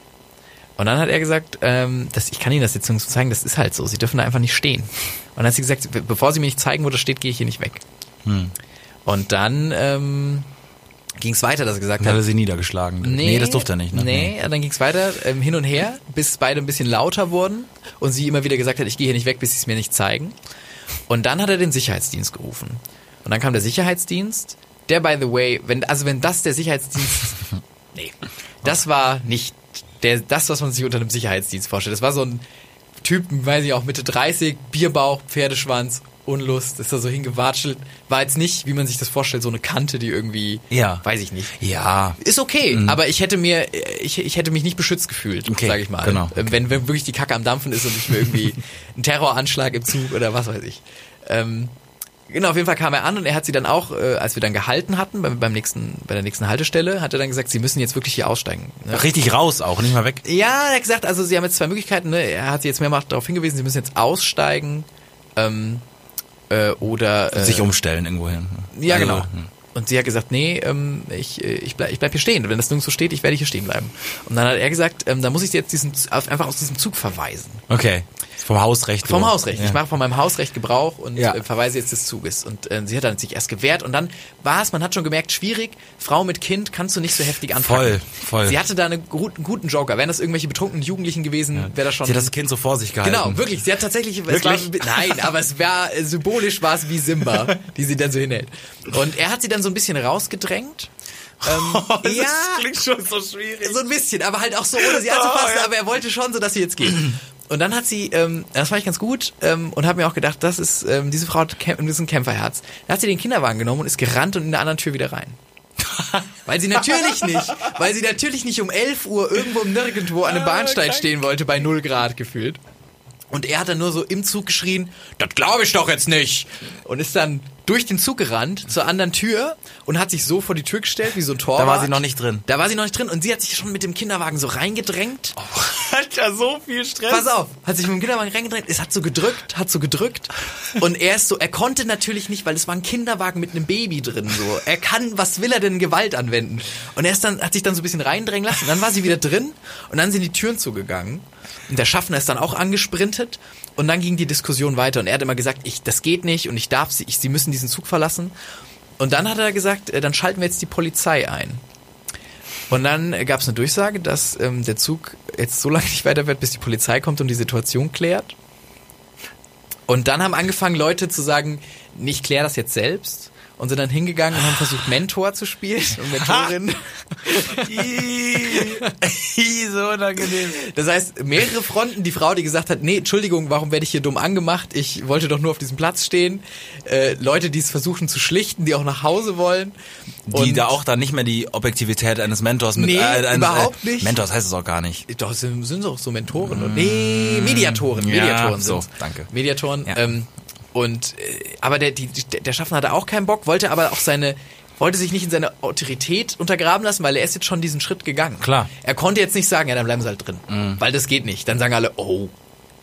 Und dann hat er gesagt, ähm, das, ich kann Ihnen das jetzt so zeigen, das ist halt so. Sie dürfen da einfach nicht stehen. Und dann hat sie gesagt, bevor Sie mir nicht zeigen, wo das steht, gehe ich hier nicht weg. Hm. Und dann ähm, ging es weiter, dass er gesagt Dann hat er hat, sie niedergeschlagen. Nee, das durfte er nicht. Ne? Nee, dann ging es weiter ähm, hin und her, bis beide ein bisschen lauter wurden und sie immer wieder gesagt hat, ich gehe hier nicht weg, bis sie es mir nicht zeigen. Und dann hat er den Sicherheitsdienst gerufen. Und dann kam der Sicherheitsdienst, der by the way, wenn also wenn das der Sicherheitsdienst *laughs* nee, das war nicht der das was man sich unter einem Sicherheitsdienst vorstellt. Das war so ein Typ, weiß ich auch Mitte 30, Bierbauch, Pferdeschwanz, Unlust, ist da so hingewatschelt. War jetzt nicht, wie man sich das vorstellt, so eine Kante, die irgendwie, Ja. weiß ich nicht. Ja. Ist okay, aber ich hätte mir, ich, ich hätte mich nicht beschützt gefühlt, Okay, sage ich mal. genau. Ähm, Wenn, wenn wirklich die Kacke am Dampfen ist und ich mir irgendwie *laughs* einen Terroranschlag im Zug oder was weiß ich. Ähm, genau, auf jeden Fall kam er an und er hat sie dann auch, äh, als wir dann gehalten hatten, beim, beim nächsten, bei der nächsten Haltestelle, hat er dann gesagt, sie müssen jetzt wirklich hier aussteigen. Ne? Richtig raus auch, nicht mal weg. Ja, er hat gesagt, also sie haben jetzt zwei Möglichkeiten. Ne? Er hat sie jetzt mehrmals darauf hingewiesen, sie müssen jetzt aussteigen ähm, äh, oder äh, Sich umstellen irgendwo hin. ja, Also, genau. hm. Und sie hat gesagt, nee, ähm, ich, äh, ich, bleib, ich bleib hier stehen. Wenn das nirgendwo steht, ich werde hier stehen bleiben. Und dann hat er gesagt, ähm, da muss ich sie jetzt diesen, einfach aus diesem Zug verweisen. Okay. Vom Hausrecht. Vom. Hausrecht. Ja. Ich mache von meinem Hausrecht Gebrauch und Ja. äh, verweise jetzt des Zuges. Und äh, sie hat dann sich erst gewehrt und dann war es, man hat schon gemerkt, schwierig, Frau mit Kind kannst du nicht so heftig anfangen. Voll, voll. Sie hatte da einen guten, guten Joker. Wären das irgendwelche betrunkenen Jugendlichen gewesen, wäre das schon... Sie hat das Kind so vor sich gehalten. Genau, wirklich. Sie hat tatsächlich. Wirklich? war, nein, aber es war äh, symbolisch war es wie Simba, *laughs* die sie dann so hinhält. Und er hat sie dann so ein bisschen rausgedrängt. Ähm, *laughs* ja, klingt schon so schwierig. so ein bisschen, aber halt auch so ohne sie anzufassen. Aber er wollte schon so, dass sie jetzt geht. Und dann hat sie, ähm, das fand ich ganz gut ähm, und habe mir auch gedacht, das ist ähm, diese Frau hat ein Kämpferherz. Dann hat sie den Kinderwagen genommen und ist gerannt und in der anderen Tür wieder rein. *laughs* Weil sie natürlich nicht, weil sie natürlich nicht um 11 Uhr irgendwo Nirgendwo an einem Bahnsteig stehen wollte, bei 0 Grad gefühlt. Und er hat dann nur so im Zug geschrien, das glaube ich doch jetzt nicht. Und ist dann durch den Zug gerannt zur anderen Tür und hat sich so vor die Tür gestellt, wie so ein Torwart. Da war sie noch nicht drin. Da war sie noch nicht drin und sie hat sich schon mit dem Kinderwagen so reingedrängt. *laughs* Hat ja so viel Stress. Pass auf, hat sich mit dem Kinderwagen reingedrängt, es hat so gedrückt, hat so gedrückt und er ist so, er konnte natürlich nicht, weil es war ein Kinderwagen mit einem Baby drin so. Er kann, was will er denn Gewalt anwenden? Und er ist dann hat sich dann so ein bisschen reindrängen lassen, dann war sie wieder drin und dann sind die Türen zugegangen. Und der Schaffner ist dann auch angesprintet und dann ging die Diskussion weiter und er hat immer gesagt, ich das geht nicht und ich darf sie, ich, sie müssen diesen Zug verlassen. Und dann hat er gesagt, äh, dann schalten wir jetzt die Polizei ein. Und dann gab es eine Durchsage, dass ähm, der Zug jetzt so *laughs* lange nicht weiter wird, bis die Polizei kommt und die Situation klärt. Und dann haben angefangen Leute zu sagen, ich klär das jetzt selbst. Und sind dann hingegangen und haben versucht, Mentor zu spielen und *laughs* Mentorin. *laughs* *laughs* So unangenehm. Das heißt, mehrere Fronten. Die Frau, die gesagt hat, nee, Entschuldigung, warum werde ich hier dumm angemacht? Ich wollte doch nur auf diesem Platz stehen. Äh, Leute, die es versuchen zu schlichten, die auch nach Hause wollen. Die da auch dann nicht mehr die Objektivität eines Mentors mit. Nee, eines- überhaupt nicht. Mentors heißt es auch gar nicht. Doch, sind, sind auch so Mentoren. Und, nee, Mediatoren. Mm. Ja, Mediatoren so, danke. Mediatoren. Ja. Ähm, und äh, aber der, die- der Schaffner hatte auch keinen Bock, wollte aber auch seine wollte sich nicht in seine Autorität untergraben lassen, weil er ist jetzt schon diesen Schritt gegangen. Klar. Er konnte jetzt nicht sagen, ja, dann bleiben sie halt drin. Weil das geht nicht. Dann sagen alle, oh,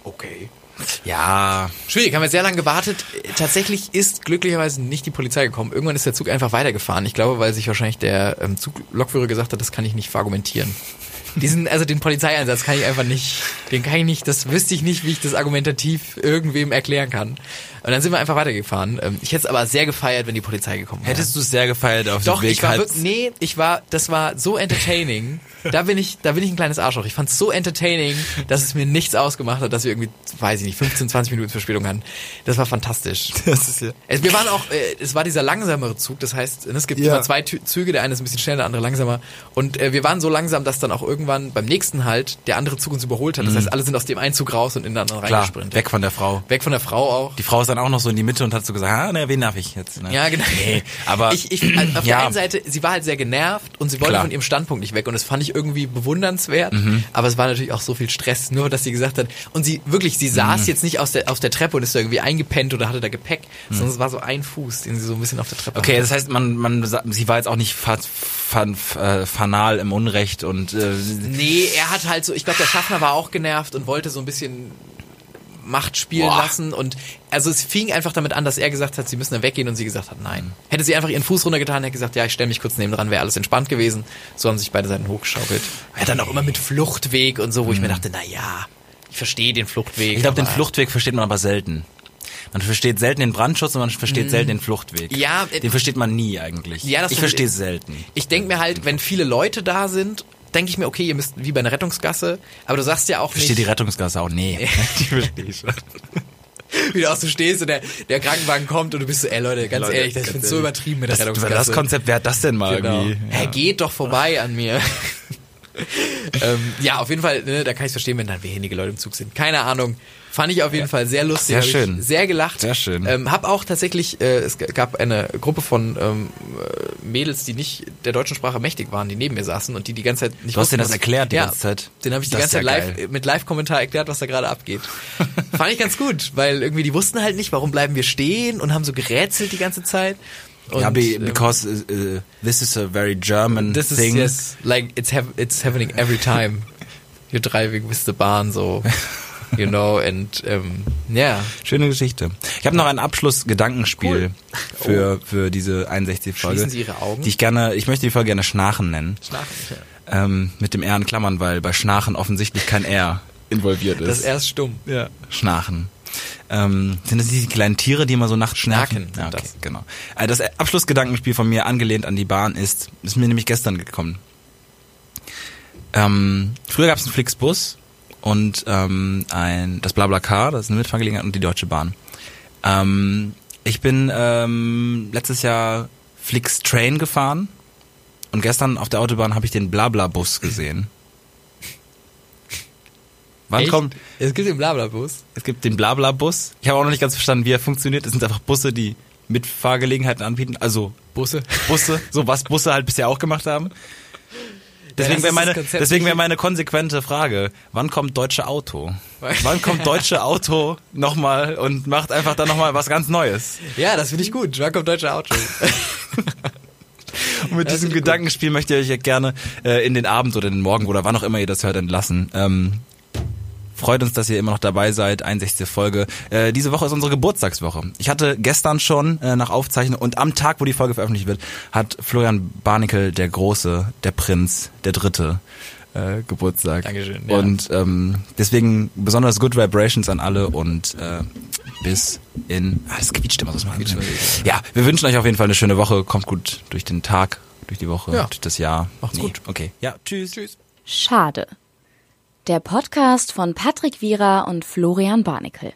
okay. Ja. Schwierig, haben wir sehr lange gewartet. Tatsächlich ist glücklicherweise nicht die Polizei gekommen. Irgendwann ist der Zug einfach weitergefahren. Ich glaube, weil sich wahrscheinlich der ähm, Zuglokführer gesagt hat, das kann ich nicht verargumentieren. Diesen, also den Polizeieinsatz kann ich einfach nicht, den kann ich nicht, das wüsste ich nicht, wie ich das argumentativ irgendwem erklären kann. Und dann sind wir einfach weitergefahren. Ähm, Ich hätte es aber sehr gefeiert, wenn die Polizei gekommen wäre. Hättest du es sehr gefeiert auf Doch, dem Weg ich war wirklich, nee, ich war, das war so entertaining. *laughs* Da bin ich, da bin ich ein kleines Arschloch. Ich fand es so entertaining, dass es mir nichts ausgemacht hat, dass wir irgendwie, weiß ich nicht, 15, 20 Minuten Verspätung hatten. Das war fantastisch. *laughs* Das ist ja. Es, wir waren auch, äh, es war dieser langsamere Zug, das heißt, es gibt Ja. immer zwei Züge, der eine ist ein bisschen schneller, der andere langsamer. Und äh, wir waren so langsam, dass dann auch irgendwann beim nächsten Halt der andere Zug uns überholt hat. Das heißt, alle sind aus dem einen Zug raus und in den anderen Mhm. Reingesprintet. weg von der Frau. Weg von der Frau auch. Die Frau ist dann auch noch so in die Mitte und hat so gesagt, ah, ne, wen darf ich jetzt? Ne? Ja, genau. Nee, aber ich, ich, also auf Ja. der einen Seite, sie war halt sehr genervt und sie wollte Klar. von ihrem Standpunkt nicht weg und das fand ich irgendwie bewundernswert. Mhm. Aber es war natürlich auch so viel Stress, nur dass sie gesagt hat und sie wirklich, sie saß Mhm. jetzt nicht aus der, auf der Treppe und ist da irgendwie eingepennt oder hatte da Gepäck, sondern es war so ein Fuß, den sie so ein bisschen auf der Treppe Mhm. Okay, hatte. das heißt, man, man, sie war jetzt auch nicht ver fan, äh, fanal im Unrecht und äh, Nee, er hat halt so, ich glaube, der Schaffner war auch genervt und wollte so ein bisschen Macht spielen Boah. lassen und also es fing einfach damit an, dass er gesagt hat, sie müssen dann weggehen und sie gesagt hat, nein. Hätte sie einfach ihren Fuß runtergetan, hätte gesagt, ja, ich stelle mich kurz neben dran, wäre alles entspannt gewesen. So haben sich beide Seiten hochgeschaukelt. Er hat dann auch immer mit Fluchtweg und so, wo ich mir dachte, na ja, ich verstehe den Fluchtweg. Mhm. ich glaube, den Fluchtweg versteht man aber selten. Man versteht selten den Brandschutz und man versteht selten den Fluchtweg. Mhm. Ja, äh, den versteht man nie eigentlich. Ja, das ich verste- verstehe selten. Ich denke mir halt, wenn viele Leute da sind, denke ich mir, okay, ihr müsst wie bei einer Rettungsgasse, aber du sagst ja auch Ich verstehe die nicht, Rettungsgasse auch. Nee, *laughs* die verstehe ich schon. *laughs* wie du auch so stehst und der, der Krankenwagen kommt und du bist so, ey Leute, ganz Leute, ehrlich, das finde so übertrieben mit der Das, Rettungsgasse. das Konzept, wer hat das denn mal Genau. irgendwie? Er geht doch vorbei an mir. *laughs* ähm, ja, auf jeden Fall, ne, da kann ich verstehen, wenn dann wenige Leute im Zug sind. Keine Ahnung. Fand ich auf jeden Fall sehr lustig. Sehr schön. Sehr gelacht. Sehr schön. Ähm, hab auch tatsächlich, äh, es gab eine Gruppe von ähm, äh, Mädels, die nicht der deutschen Sprache mächtig waren, die neben mir saßen und die die ganze Zeit nicht Du hast denen das erklärt die ja, ganze Zeit? Den habe ich die Das ist ganze Zeit ja live, geil. mit Live-Kommentar erklärt, was da gerade abgeht. *laughs* Fand ich ganz gut, weil irgendwie die wussten halt nicht, warum bleiben wir stehen und haben so gerätselt die ganze Zeit. Und, ja, ähm, because uh, uh, this is a very German This is thing. yes, like it's it's happening every time you're driving with the Bahn, so *laughs* you know, and ähm, ja, Schöne Geschichte. Ich habe noch ein Abschlussgedankenspiel für für diese 61 Folge. Schließen Sie Ihre Augen. Die ich gerne, ich möchte die Folge gerne Schnarchen nennen. Schlafen. Ja. Ähm, mit dem R in Klammern, weil bei Schnarchen offensichtlich kein R involviert ist. Das ist erst stumm. Ja. Schnarchen. Ähm, sind das diese kleinen Tiere, die immer so nachts schnarchen? Ja, sind okay, das. genau. Also das Abschlussgedankenspiel von mir, angelehnt an die Bahn, ist, ist mir nämlich gestern gekommen. Ähm, früher gab es einen Flixbus und ähm, ein das BlaBlaCar, das ist eine Mitfahrgelegenheit und die Deutsche Bahn. Ähm, ich bin ähm, letztes Jahr Flix Train gefahren und gestern auf der Autobahn habe ich den BlaBla-Bus gesehen. Wann Echt? kommt, Es gibt den Blablabus. es gibt den Blabla-Bus. Ich habe auch noch nicht ganz verstanden, wie er funktioniert. Es sind einfach Busse, die Mitfahrgelegenheiten anbieten. Also Busse. Busse, so was Busse halt bisher auch gemacht haben. Deswegen wäre meine, deswegen wäre meine konsequente Frage, wann kommt deutsche Auto? Wann kommt deutsche Auto nochmal und macht einfach dann nochmal was ganz Neues? Ja, das finde ich gut. Wann kommt deutsche Auto? Und *laughs* mit Das diesem ist gut. Gedankenspiel möchte ich euch ja gerne äh, in den Abend oder den Morgen oder wann auch immer ihr das hört entlassen. Ähm, freut uns, dass ihr immer noch dabei seid. 61. Folge. Äh, diese Woche ist unsere Geburtstagswoche. Ich hatte gestern schon äh, nach Aufzeichnung und am Tag, wo die Folge veröffentlicht wird, hat Florian Barnickel, der Große, der Prinz, der Dritte, äh, Geburtstag. Dankeschön, ja. Und ähm, deswegen besonders Good Vibrations an alle und äh, bis in... Ah, das quietscht immer so. Das wieder. ja, wir wünschen euch auf jeden Fall eine schöne Woche. Kommt gut durch den Tag, durch die Woche, Ja. durch das Jahr. Macht's gut. Okay. Ja, tschüss. Tschüss. Schade. Der Podcast von Patrick Wierer und Florian Barnikel.